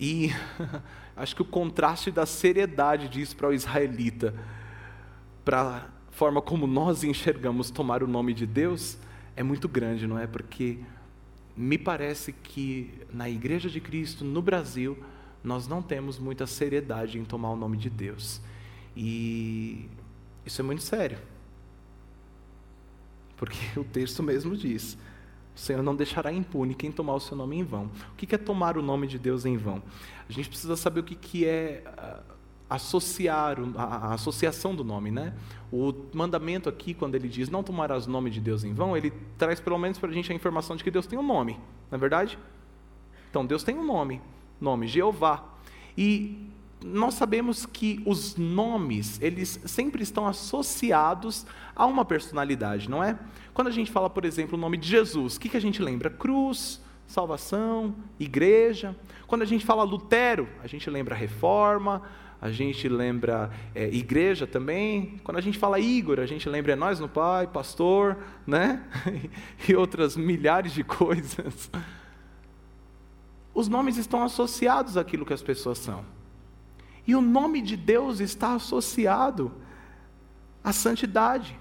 E acho que o contraste da seriedade disso para o israelita, para a forma como nós enxergamos tomar o nome de Deus, é muito grande, não é? Porque me parece que na Igreja de Cristo, no Brasil, nós não temos muita seriedade em tomar o nome de Deus. E isso é muito sério. Porque o texto mesmo diz: o Senhor não deixará impune quem tomar o seu nome em vão. O que é tomar o nome de Deus em vão? A gente precisa saber o que é ah, associar, a, associação do nome, né? O mandamento aqui, quando ele diz não tomarás o nome de Deus em vão, ele traz pelo menos para a gente a informação de que Deus tem um nome, não é verdade? Então, Deus tem um nome, nome Jeová. E nós sabemos que os nomes, eles sempre estão associados a uma personalidade, não é? Quando a gente fala, por exemplo, o nome de Jesus, o que, que a gente lembra? Cruz, salvação, igreja. Quando a gente fala Lutero, a gente lembra reforma, a gente lembra é, igreja também. Quando a gente fala Igor, a gente lembra é nós no Pai, pastor, né? e outras milhares de coisas. Os nomes estão associados àquilo que as pessoas são. E o nome de Deus está associado à santidade,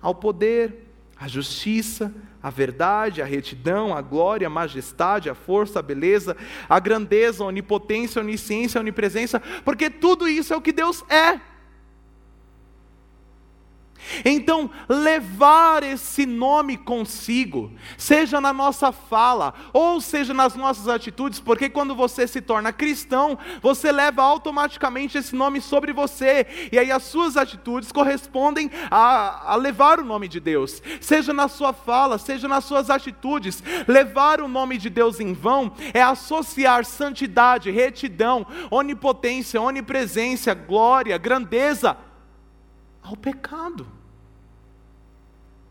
ao poder, à justiça, a verdade, a retidão, a glória, a majestade, a força, a beleza, a grandeza, a onipotência, a onisciência, a onipresença, porque tudo isso é o que Deus é. Então, levar esse nome consigo, seja na nossa fala, ou seja nas nossas atitudes, porque quando você se torna cristão, você leva automaticamente esse nome sobre você, e aí as suas atitudes correspondem a, a levar o nome de Deus, seja na sua fala, seja nas suas atitudes, levar o nome de Deus em vão é associar santidade, retidão, onipotência, onipresença, glória, grandeza ao pecado.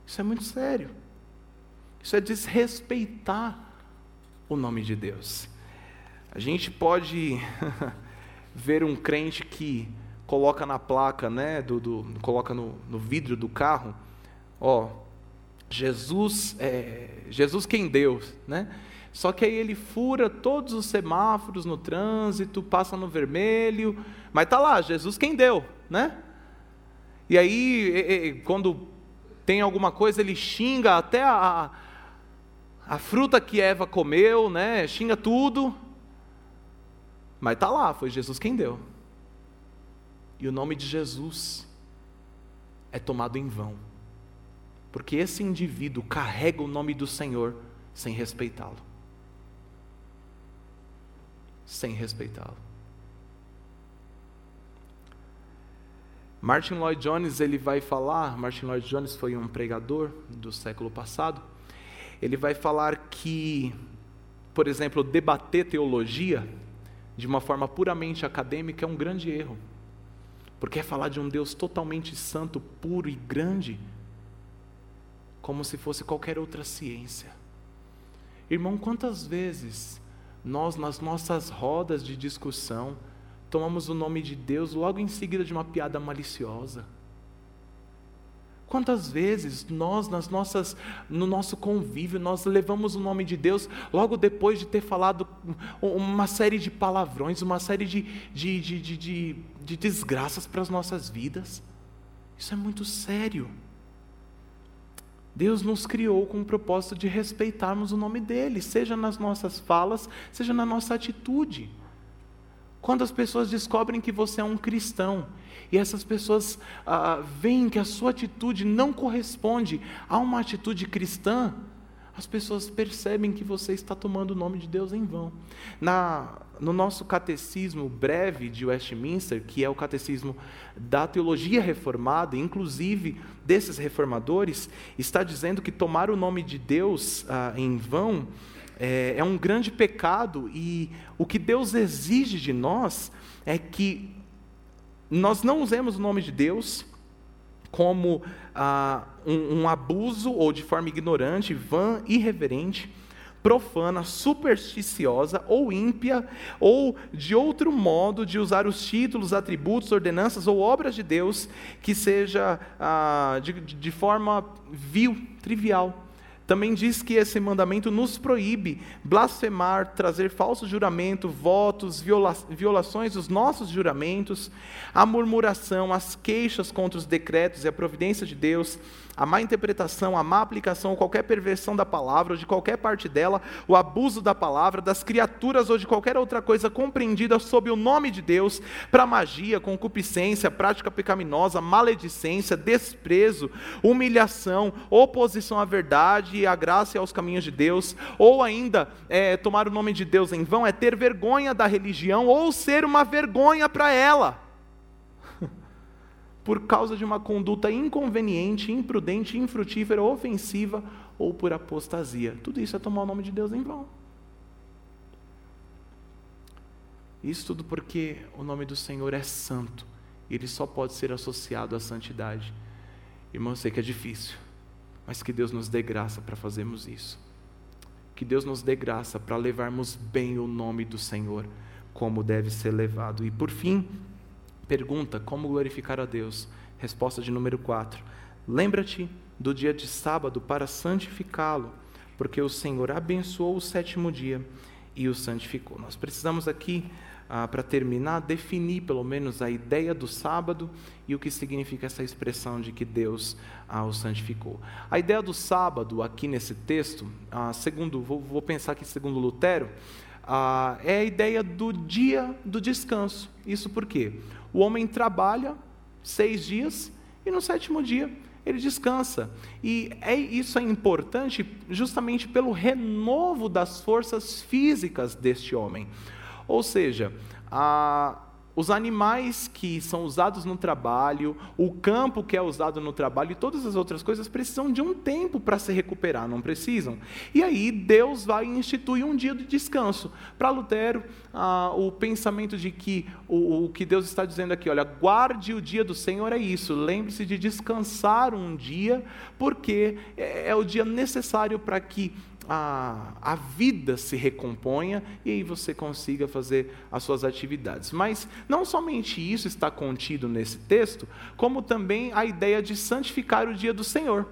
Isso é muito sério. Isso é desrespeitar o nome de Deus. A gente pode ver um crente que coloca na placa, né, do, do coloca no, no, vidro do carro, ó, Jesus, é, Jesus quem deu, né? Só que aí ele fura todos os semáforos no trânsito, passa no vermelho, mas tá lá, Jesus quem deu, né? E aí, quando tem alguma coisa, ele xinga até a, a fruta que Eva comeu, né? Xinga tudo. Mas está lá, foi Jesus quem deu. E o nome de Jesus é tomado em vão. Porque esse indivíduo carrega o nome do Senhor sem respeitá-lo. Sem respeitá-lo. Martin Lloyd Jones ele vai falar, Martin Lloyd Jones foi um pregador do século passado, ele vai falar que, por exemplo, debater teologia de uma forma puramente acadêmica é um grande erro. Porque é falar de um Deus totalmente santo, puro e grande, como se fosse qualquer outra ciência. Irmão, quantas vezes nós, nas nossas rodas de discussão, tomamos o nome de Deus logo em seguida de uma piada maliciosa. Quantas vezes nós, nas nossas, no nosso convívio, nós levamos o nome de Deus logo depois de ter falado uma série de palavrões, uma série de, de, de, de, de, de desgraças para as nossas vidas? Isso é muito sério. Deus nos criou com o propósito de respeitarmos o nome dEle, seja nas nossas falas, seja na nossa atitude. Quando as pessoas descobrem que você é um cristão e essas pessoas ah, veem que a sua atitude não corresponde a uma atitude cristã, as pessoas percebem que você está tomando o nome de Deus em vão. Na, no nosso catecismo breve de Westminster, que é o catecismo da teologia reformada, inclusive desses reformadores, está dizendo que tomar o nome de Deus ah, em vão é, é um grande pecado e o que Deus exige de nós é que nós não usemos o nome de Deus como ah, um, um abuso ou de forma ignorante, vã, irreverente, profana, supersticiosa ou ímpia, ou de outro modo de usar os títulos, atributos, ordenanças ou obras de Deus que seja ah, de, de forma vil, trivial. Também diz que esse mandamento nos proíbe blasfemar, trazer falso juramento, votos, viola violações dos nossos juramentos, a murmuração, as queixas contra os decretos e a providência de Deus, a má interpretação, a má aplicação, qualquer perversão da palavra ou de qualquer parte dela, o abuso da palavra, das criaturas ou de qualquer outra coisa compreendida sob o nome de Deus, para magia, concupiscência, prática pecaminosa, maledicência, desprezo, humilhação, oposição à verdade e à graça e aos caminhos de Deus, ou ainda é, tomar o nome de Deus em vão, é ter vergonha da religião ou ser uma vergonha para ela por causa de uma conduta inconveniente, imprudente, infrutífera, ofensiva ou por apostasia. Tudo isso é tomar o nome de Deus em vão. Isso tudo porque o nome do Senhor é santo ele só pode ser associado à santidade. Irmão, eu sei que é difícil, mas que Deus nos dê graça para fazermos isso. Que Deus nos dê graça para levarmos bem o nome do Senhor como deve ser levado. E por fim, Pergunta: como glorificar a Deus? Resposta de número 4. Lembra-te do dia de sábado para santificá-lo, porque o Senhor abençoou o sétimo dia e o santificou. Nós precisamos aqui, ah, para terminar, definir pelo menos a ideia do sábado e o que significa essa expressão de que Deus ah, o santificou. A ideia do sábado, aqui nesse texto, ah, segundo, vou, vou pensar aqui segundo Lutero, ah, é a ideia do dia do descanso. Isso por quê? O homem trabalha seis dias e no sétimo dia ele descansa. E é, isso é importante justamente pelo renovo das forças físicas deste homem. Ou seja, a, os animais que são usados no trabalho, o campo que é usado no trabalho e todas as outras coisas precisam de um tempo para se recuperar, não precisam? E aí Deus vai instituir um dia de descanso. Para Lutero, ah, o pensamento de que o, o que Deus está dizendo aqui, olha, guarde o dia do Senhor é isso, lembre-se de descansar um dia, porque é, é o dia necessário para que a, a vida se recomponha e aí você consiga fazer as suas atividades. Mas não somente isso está contido nesse texto, como também a ideia de santificar o dia do Senhor.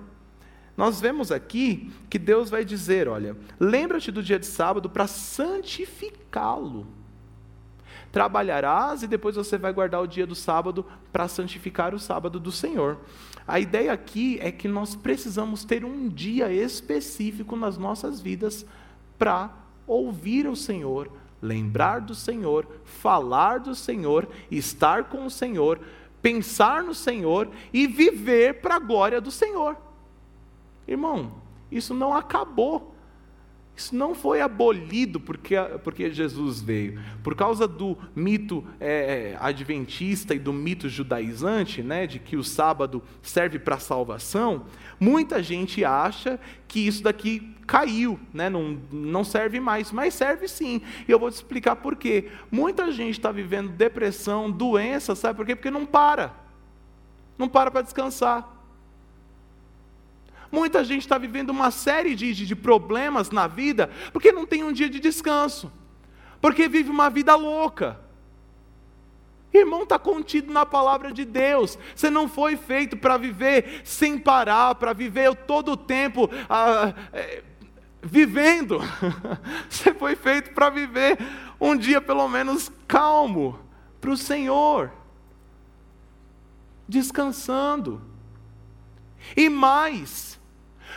Nós vemos aqui que Deus vai dizer: olha, lembra-te do dia de sábado para santificá-lo. Trabalharás e depois você vai guardar o dia do sábado para santificar o sábado do Senhor. A ideia aqui é que nós precisamos ter um dia específico nas nossas vidas para ouvir o Senhor, lembrar do Senhor, falar do Senhor, estar com o Senhor, pensar no Senhor e viver para a glória do Senhor. Irmão, isso não acabou Isso não foi abolido porque, porque Jesus veio. Por causa do mito é, adventista e do mito judaizante, né, de que o sábado serve para salvação, muita gente acha que isso daqui caiu, né, não, não serve mais, mas serve sim. E eu vou te explicar por quê. Muita gente está vivendo depressão, doença, sabe por quê? Porque não para. Não para para descansar. Muita gente está vivendo uma série de, de, de problemas na vida porque não tem um dia de descanso, porque vive uma vida louca. Irmão, está contido na palavra de Deus. Você não foi feito para viver sem parar, para viver todo o tempo ah, é, vivendo. Você foi feito para viver um dia pelo menos calmo para o Senhor, descansando. E mais,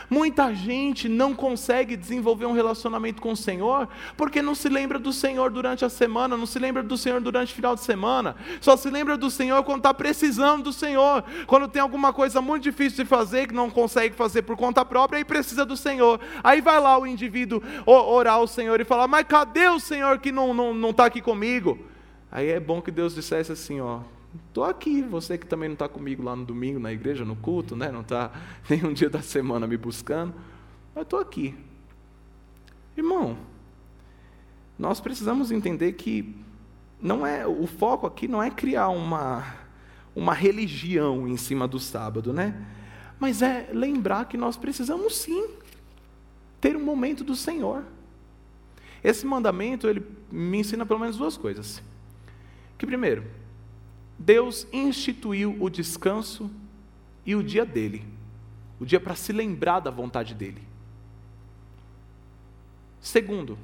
Muita gente não consegue desenvolver um relacionamento com o Senhor porque não se lembra do Senhor durante a semana, não se lembra do Senhor durante o final de semana, só se lembra do Senhor quando está precisando do Senhor, quando tem alguma coisa muito difícil de fazer que não consegue fazer por conta própria e precisa do Senhor. Aí vai lá o indivíduo orar ao Senhor e falar: Mas cadê o Senhor que não está não, não tá aqui comigo? Aí é bom que Deus dissesse assim: Ó, Estou aqui, você que também não está comigo lá no domingo, na igreja, no culto, né? não está nenhum dia da semana me buscando, mas estou aqui. Irmão, nós precisamos entender que não é o foco aqui não é criar uma, uma religião em cima do sábado, né? Mas é lembrar que nós precisamos sim ter um momento do Senhor. Esse mandamento ele me ensina pelo menos duas coisas. Que primeiro, Deus instituiu o descanso e o dia dele, o dia para se lembrar da vontade dele. Segundo,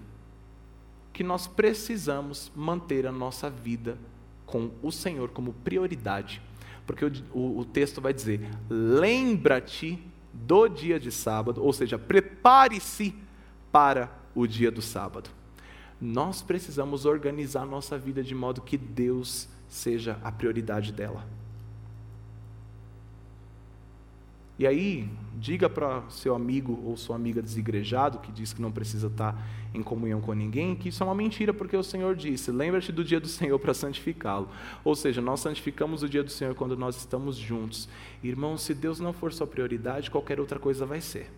que nós precisamos manter a nossa vida com o Senhor como prioridade, porque o, o, o texto vai dizer: lembra-te do dia de sábado, ou seja, prepare-se para o dia do sábado. Nós precisamos organizar nossa vida de modo que Deus seja a prioridade dela. E aí, diga para seu amigo ou sua amiga desigrejado, que diz que não precisa estar em comunhão com ninguém, que isso é uma mentira, porque o Senhor disse: lembra-te do dia do Senhor para santificá-lo. Ou seja, nós santificamos o dia do Senhor quando nós estamos juntos. Irmão, se Deus não for sua prioridade, qualquer outra coisa vai ser.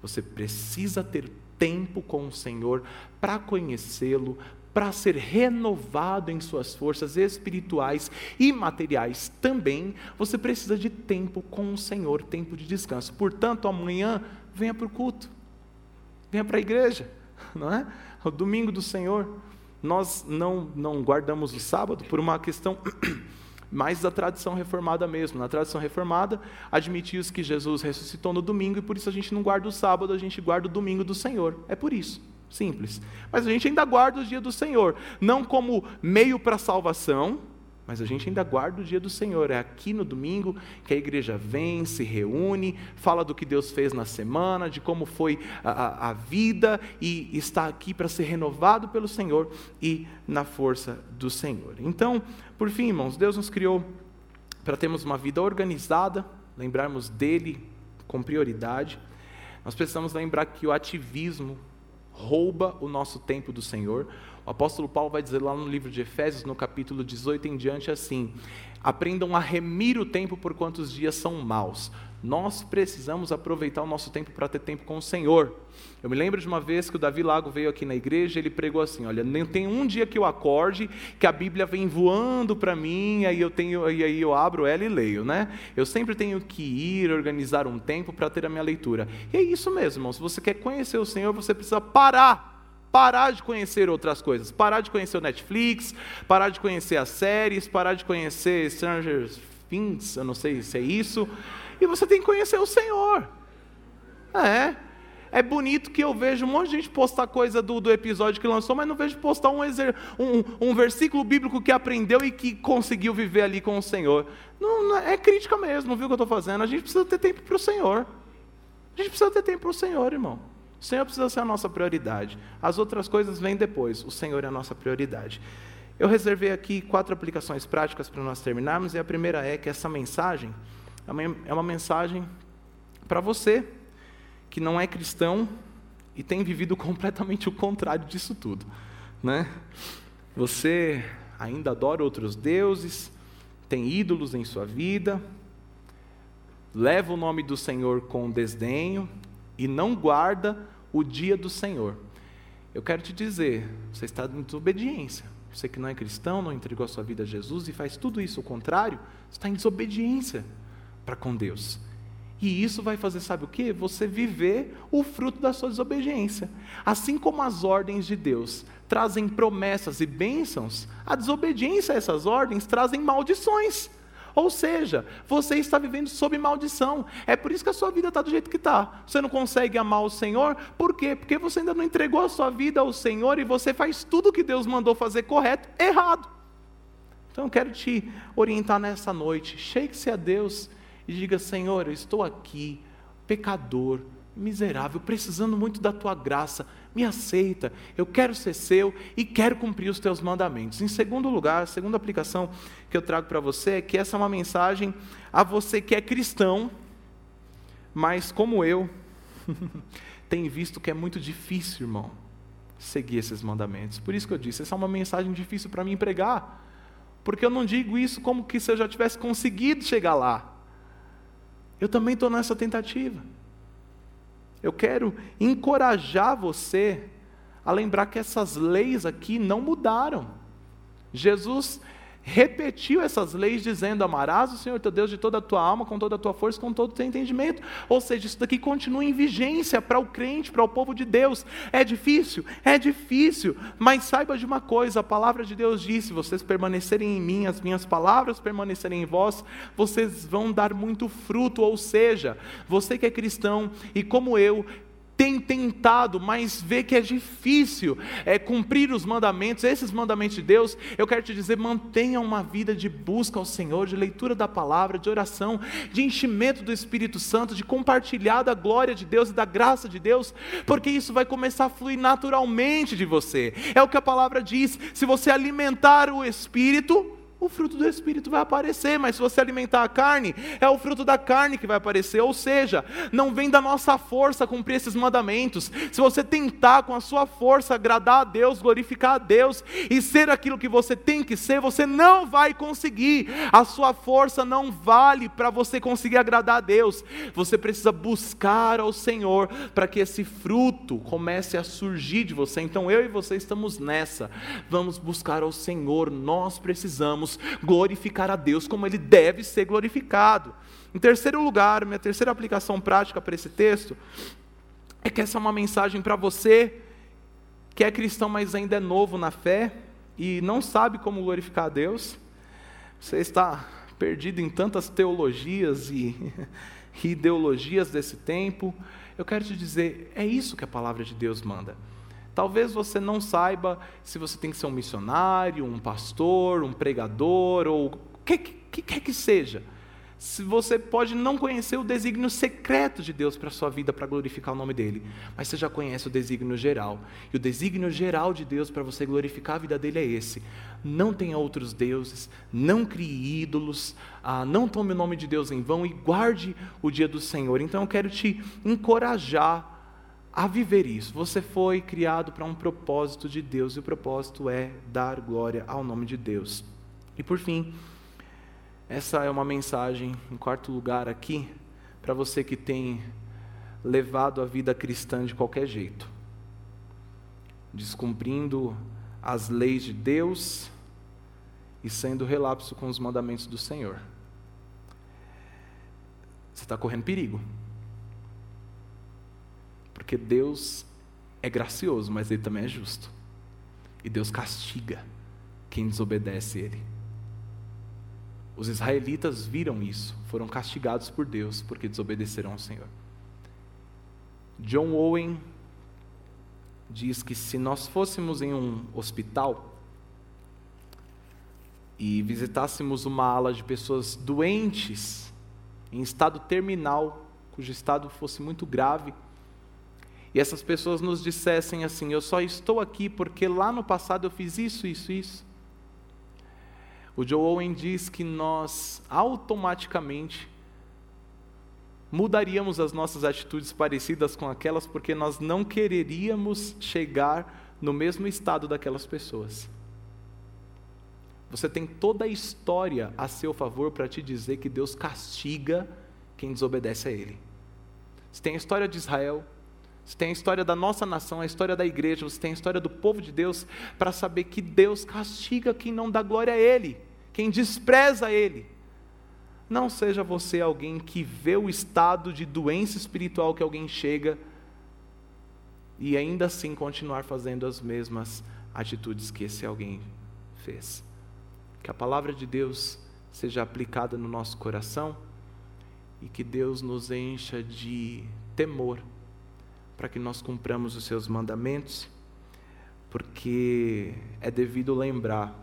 Você precisa ter tempo com o Senhor para conhecê-lo, para ser renovado em suas forças espirituais e materiais também, você precisa de tempo com o Senhor, tempo de descanso. Portanto, amanhã, venha para o culto, venha para a igreja, não é? O domingo do Senhor. Nós não, não guardamos o sábado por uma questão mais da tradição reformada mesmo. Na tradição reformada, admitia-se que Jesus ressuscitou no domingo e por isso a gente não guarda o sábado, a gente guarda o domingo do Senhor. É por isso. Simples. Mas a gente ainda guarda o dia do Senhor, não como meio para salvação, mas a gente ainda guarda o dia do Senhor. É aqui no domingo que a igreja vem, se reúne, fala do que Deus fez na semana, de como foi a, a, a vida e está aqui para ser renovado pelo Senhor e na força do Senhor. Então, por fim, irmãos, Deus nos criou para termos uma vida organizada, lembrarmos dele com prioridade. Nós precisamos lembrar que o ativismo rouba o nosso tempo do Senhor. O apóstolo Paulo vai dizer lá no livro de Efésios, no capítulo 18 em diante, assim: aprendam a remir o tempo por quantos dias são maus. Nós precisamos aproveitar o nosso tempo para ter tempo com o Senhor. Eu me lembro de uma vez que o Davi Lago veio aqui na igreja, ele pregou assim: Olha, nem tem um dia que eu acorde que a Bíblia vem voando para mim, aí eu tenho, e aí eu abro ela e leio, né? Eu sempre tenho que ir organizar um tempo para ter a minha leitura. E é isso mesmo, irmão. Se você quer conhecer o Senhor, você precisa parar parar de conhecer outras coisas, parar de conhecer o Netflix, parar de conhecer as séries, parar de conhecer Stranger Things, eu não sei se é isso, e você tem que conhecer o Senhor. É. É bonito que eu vejo um monte de gente postar coisa do, do episódio que lançou, mas não vejo postar um, um, um versículo bíblico que aprendeu e que conseguiu viver ali com o Senhor. Não, não é crítica mesmo, viu o que eu estou fazendo? A gente precisa ter tempo para o Senhor. A gente precisa ter tempo para o Senhor, irmão. O Senhor precisa ser a nossa prioridade. As outras coisas vêm depois. O Senhor é a nossa prioridade. Eu reservei aqui quatro aplicações práticas para nós terminarmos, e a primeira é que essa mensagem é uma é mensagem para você que não é cristão e tem vivido completamente o contrário disso tudo, né? Você ainda adora outros deuses, tem ídolos em sua vida, leva o nome do Senhor com desdenho e não guarda o dia do Senhor. Eu quero te dizer, você está em desobediência. Você que não é cristão, não entregou a sua vida a Jesus e faz tudo isso o contrário, está em desobediência para com Deus. E isso vai fazer, sabe o que? Você viver o fruto da sua desobediência. Assim como as ordens de Deus trazem promessas e bênçãos, a desobediência a essas ordens trazem maldições. Ou seja, você está vivendo sob maldição. É por isso que a sua vida está do jeito que está. Você não consegue amar o Senhor. Por quê? Porque você ainda não entregou a sua vida ao Senhor e você faz tudo que Deus mandou fazer correto, errado. Então eu quero te orientar nessa noite. Chegue-se a Deus e diga: Senhor, eu estou aqui, pecador, miserável, precisando muito da tua graça, me aceita, eu quero ser seu e quero cumprir os teus mandamentos. Em segundo lugar, a segunda aplicação que eu trago para você é que essa é uma mensagem a você que é cristão, mas como eu, tem visto que é muito difícil, irmão, seguir esses mandamentos. Por isso que eu disse, essa é uma mensagem difícil para mim pregar, porque eu não digo isso como que se eu já tivesse conseguido chegar lá. Eu também estou nessa tentativa. Eu quero encorajar você a lembrar que essas leis aqui não mudaram. Jesus repetiu essas leis dizendo: Amarás o Senhor teu Deus de toda a tua alma, com toda a tua força, com todo o teu entendimento. Ou seja, isso daqui continua em vigência para o crente, para o povo de Deus. É difícil? É difícil, mas saiba de uma coisa: a palavra de Deus diz: se vocês permanecerem em mim, as minhas palavras permanecerem em vós, vocês vão dar muito fruto. Ou seja, você que é cristão e como eu, tem tentado, mas vê que é difícil é, cumprir os mandamentos, esses mandamentos de Deus, eu quero te dizer: mantenha uma vida de busca ao Senhor, de leitura da palavra, de oração, de enchimento do Espírito Santo, de compartilhar da glória de Deus e da graça de Deus, porque isso vai começar a fluir naturalmente de você. É o que a palavra diz: se você alimentar o Espírito, o fruto do Espírito vai aparecer, mas se você alimentar a carne, é o fruto da carne que vai aparecer, ou seja, não vem da nossa força cumprir esses mandamentos. Se você tentar com a sua força agradar a Deus, glorificar a Deus e ser aquilo que você tem que ser, você não vai conseguir. A sua força não vale para você conseguir agradar a Deus. Você precisa buscar ao Senhor para que esse fruto comece a surgir de você. Então eu e você estamos nessa. Vamos buscar ao Senhor, nós precisamos glorificar a Deus como ele deve ser glorificado. Em terceiro lugar, minha terceira aplicação prática para esse texto é que essa é uma mensagem para você que é cristão, mas ainda é novo na fé e não sabe como glorificar a Deus. Você está perdido em tantas teologias e, e ideologias desse tempo. Eu quero te dizer, é isso que a palavra de Deus manda. Talvez você não saiba se você tem que ser um missionário, um pastor, um pregador, ou o que, que quer que seja. Se você pode não conhecer o desígnio secreto de Deus para a sua vida, para glorificar o nome dele, mas você já conhece o desígnio geral. E o desígnio geral de Deus para você glorificar a vida dele é esse: não tenha outros deuses, não crie ídolos, ah, não tome o nome de Deus em vão e guarde o dia do Senhor. Então eu quero te encorajar a viver isso. Você foi criado para um propósito de Deus e o propósito é dar glória ao nome de Deus. E por fim, essa é uma mensagem, em quarto lugar aqui, para você que tem levado a vida cristã de qualquer jeito, descumprindo as leis de Deus e sendo relapso com os mandamentos do Senhor. Você está correndo perigo. Porque Deus é gracioso, mas Ele também é justo. E Deus castiga quem desobedece Ele. Os israelitas viram isso, foram castigados por Deus porque desobedeceram ao Senhor. John Owen diz que se nós fôssemos em um hospital e visitássemos uma ala de pessoas doentes, em estado terminal, cujo estado fosse muito grave, e essas pessoas nos dissessem assim: Eu só estou aqui porque lá no passado eu fiz isso, isso, isso. O Joe Owen diz que nós automaticamente mudaríamos as nossas atitudes parecidas com aquelas porque nós não quereríamos chegar no mesmo estado daquelas pessoas. Você tem toda a história a seu favor para te dizer que Deus castiga quem desobedece a Ele. Você tem a história de Israel, você tem a história da nossa nação, a história da igreja, você tem a história do povo de Deus para saber que Deus castiga quem não dá glória a Ele, quem despreza Ele. Não seja você alguém que vê o estado de doença espiritual que alguém chega e ainda assim continuar fazendo as mesmas atitudes que esse alguém fez. Que a palavra de Deus seja aplicada no nosso coração e que Deus nos encha de temor para que nós cumpramos os seus mandamentos, porque é devido lembrar,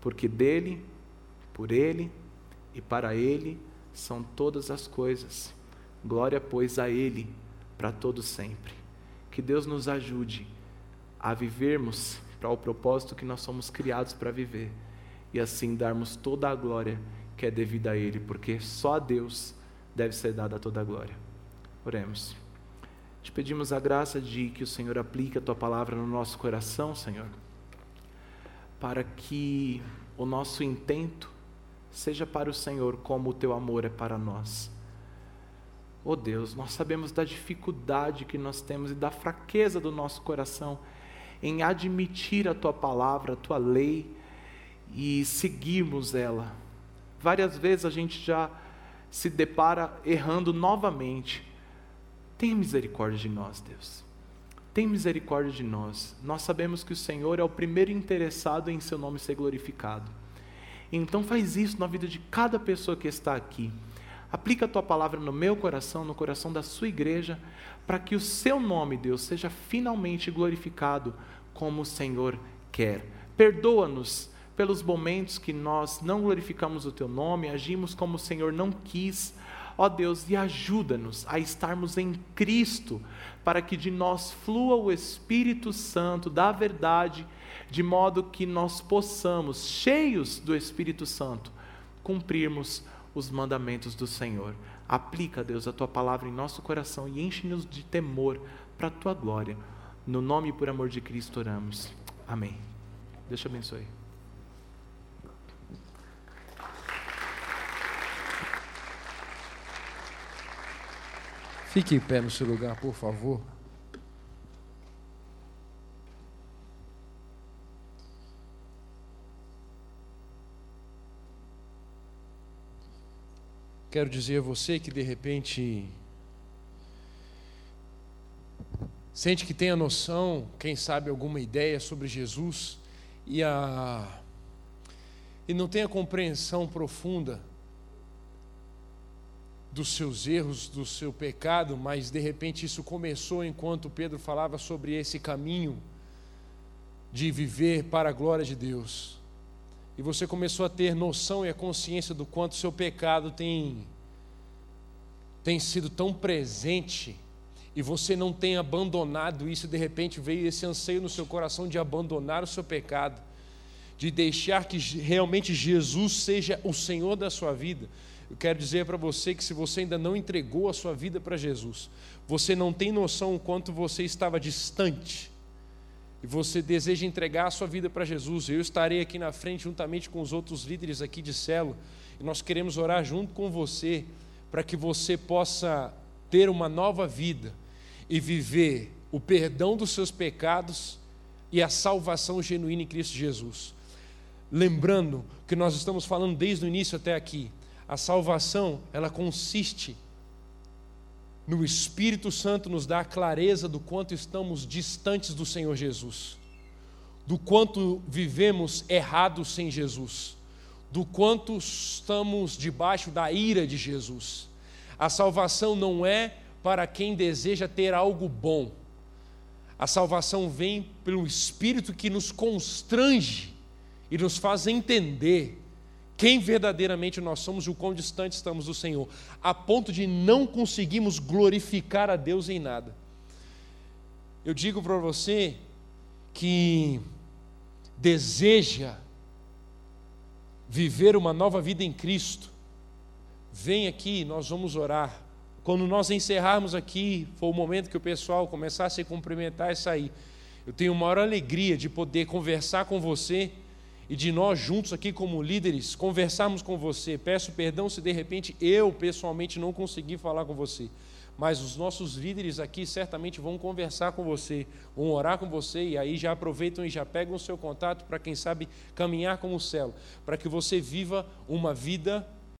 porque dele, por ele e para Ele são todas as coisas. Glória, pois, a Ele para todo sempre. Que Deus nos ajude a vivermos para o propósito que nós somos criados para viver e assim darmos toda a glória que é devida a Ele, porque só a Deus deve ser dada toda a glória. Oremos. Te pedimos a graça de que o Senhor aplique a tua palavra no nosso coração, Senhor, para que o nosso intento seja para o Senhor como o teu amor é para nós. Oh Deus, nós sabemos da dificuldade que nós temos e da fraqueza do nosso coração em admitir a tua palavra, a tua lei e seguirmos ela. Várias vezes a gente já se depara errando novamente. Tenha misericórdia de nós, Deus. Tenha misericórdia de nós. Nós sabemos que o Senhor é o primeiro interessado em seu nome ser glorificado. Então faz isso na vida de cada pessoa que está aqui. Aplica a tua palavra no meu coração, no coração da sua igreja, para que o seu nome, Deus, seja finalmente glorificado como o Senhor quer. Perdoa-nos pelos momentos que nós não glorificamos o teu nome, agimos como o Senhor não quis. Ó Deus, e ajuda-nos a estarmos em Cristo, para que de nós flua o Espírito Santo da verdade de modo que nós possamos, cheios do Espírito Santo, cumprirmos os mandamentos do Senhor. Aplica, Deus, a tua palavra em nosso coração e enche-nos de temor para a tua glória. No nome e por amor de Cristo oramos. Amém. Deus te abençoe. Fique em pé no seu lugar, por favor. Quero dizer a você que de repente sente que tem a noção, quem sabe alguma ideia sobre Jesus e a e não tem a compreensão profunda dos seus erros, do seu pecado, mas de repente isso começou enquanto Pedro falava sobre esse caminho de viver para a glória de Deus e você começou a ter noção e a consciência do quanto seu pecado tem tem sido tão presente e você não tem abandonado isso, de repente veio esse anseio no seu coração de abandonar o seu pecado, de deixar que realmente Jesus seja o Senhor da sua vida. Eu quero dizer para você que se você ainda não entregou a sua vida para Jesus, você não tem noção o quanto você estava distante e você deseja entregar a sua vida para Jesus, eu estarei aqui na frente juntamente com os outros líderes aqui de celo, e nós queremos orar junto com você para que você possa ter uma nova vida e viver o perdão dos seus pecados e a salvação genuína em Cristo Jesus. Lembrando que nós estamos falando desde o início até aqui, a salvação, ela consiste no Espírito Santo nos dá a clareza do quanto estamos distantes do Senhor Jesus, do quanto vivemos errados sem Jesus, do quanto estamos debaixo da ira de Jesus. A salvação não é para quem deseja ter algo bom. A salvação vem pelo Espírito que nos constrange e nos faz entender quem verdadeiramente nós somos e o quão distante estamos do Senhor, a ponto de não conseguirmos glorificar a Deus em nada. Eu digo para você que deseja viver uma nova vida em Cristo, vem aqui, nós vamos orar. Quando nós encerrarmos aqui, for o momento que o pessoal começar a se cumprimentar e sair. Eu tenho maior alegria de poder conversar com você e de nós juntos aqui como líderes conversarmos com você. Peço perdão se de repente eu pessoalmente não conseguir falar com você, mas os nossos líderes aqui certamente vão conversar com você, vão orar com você e aí já aproveitam e já pegam o seu contato para quem sabe caminhar como céu, para que você viva uma vida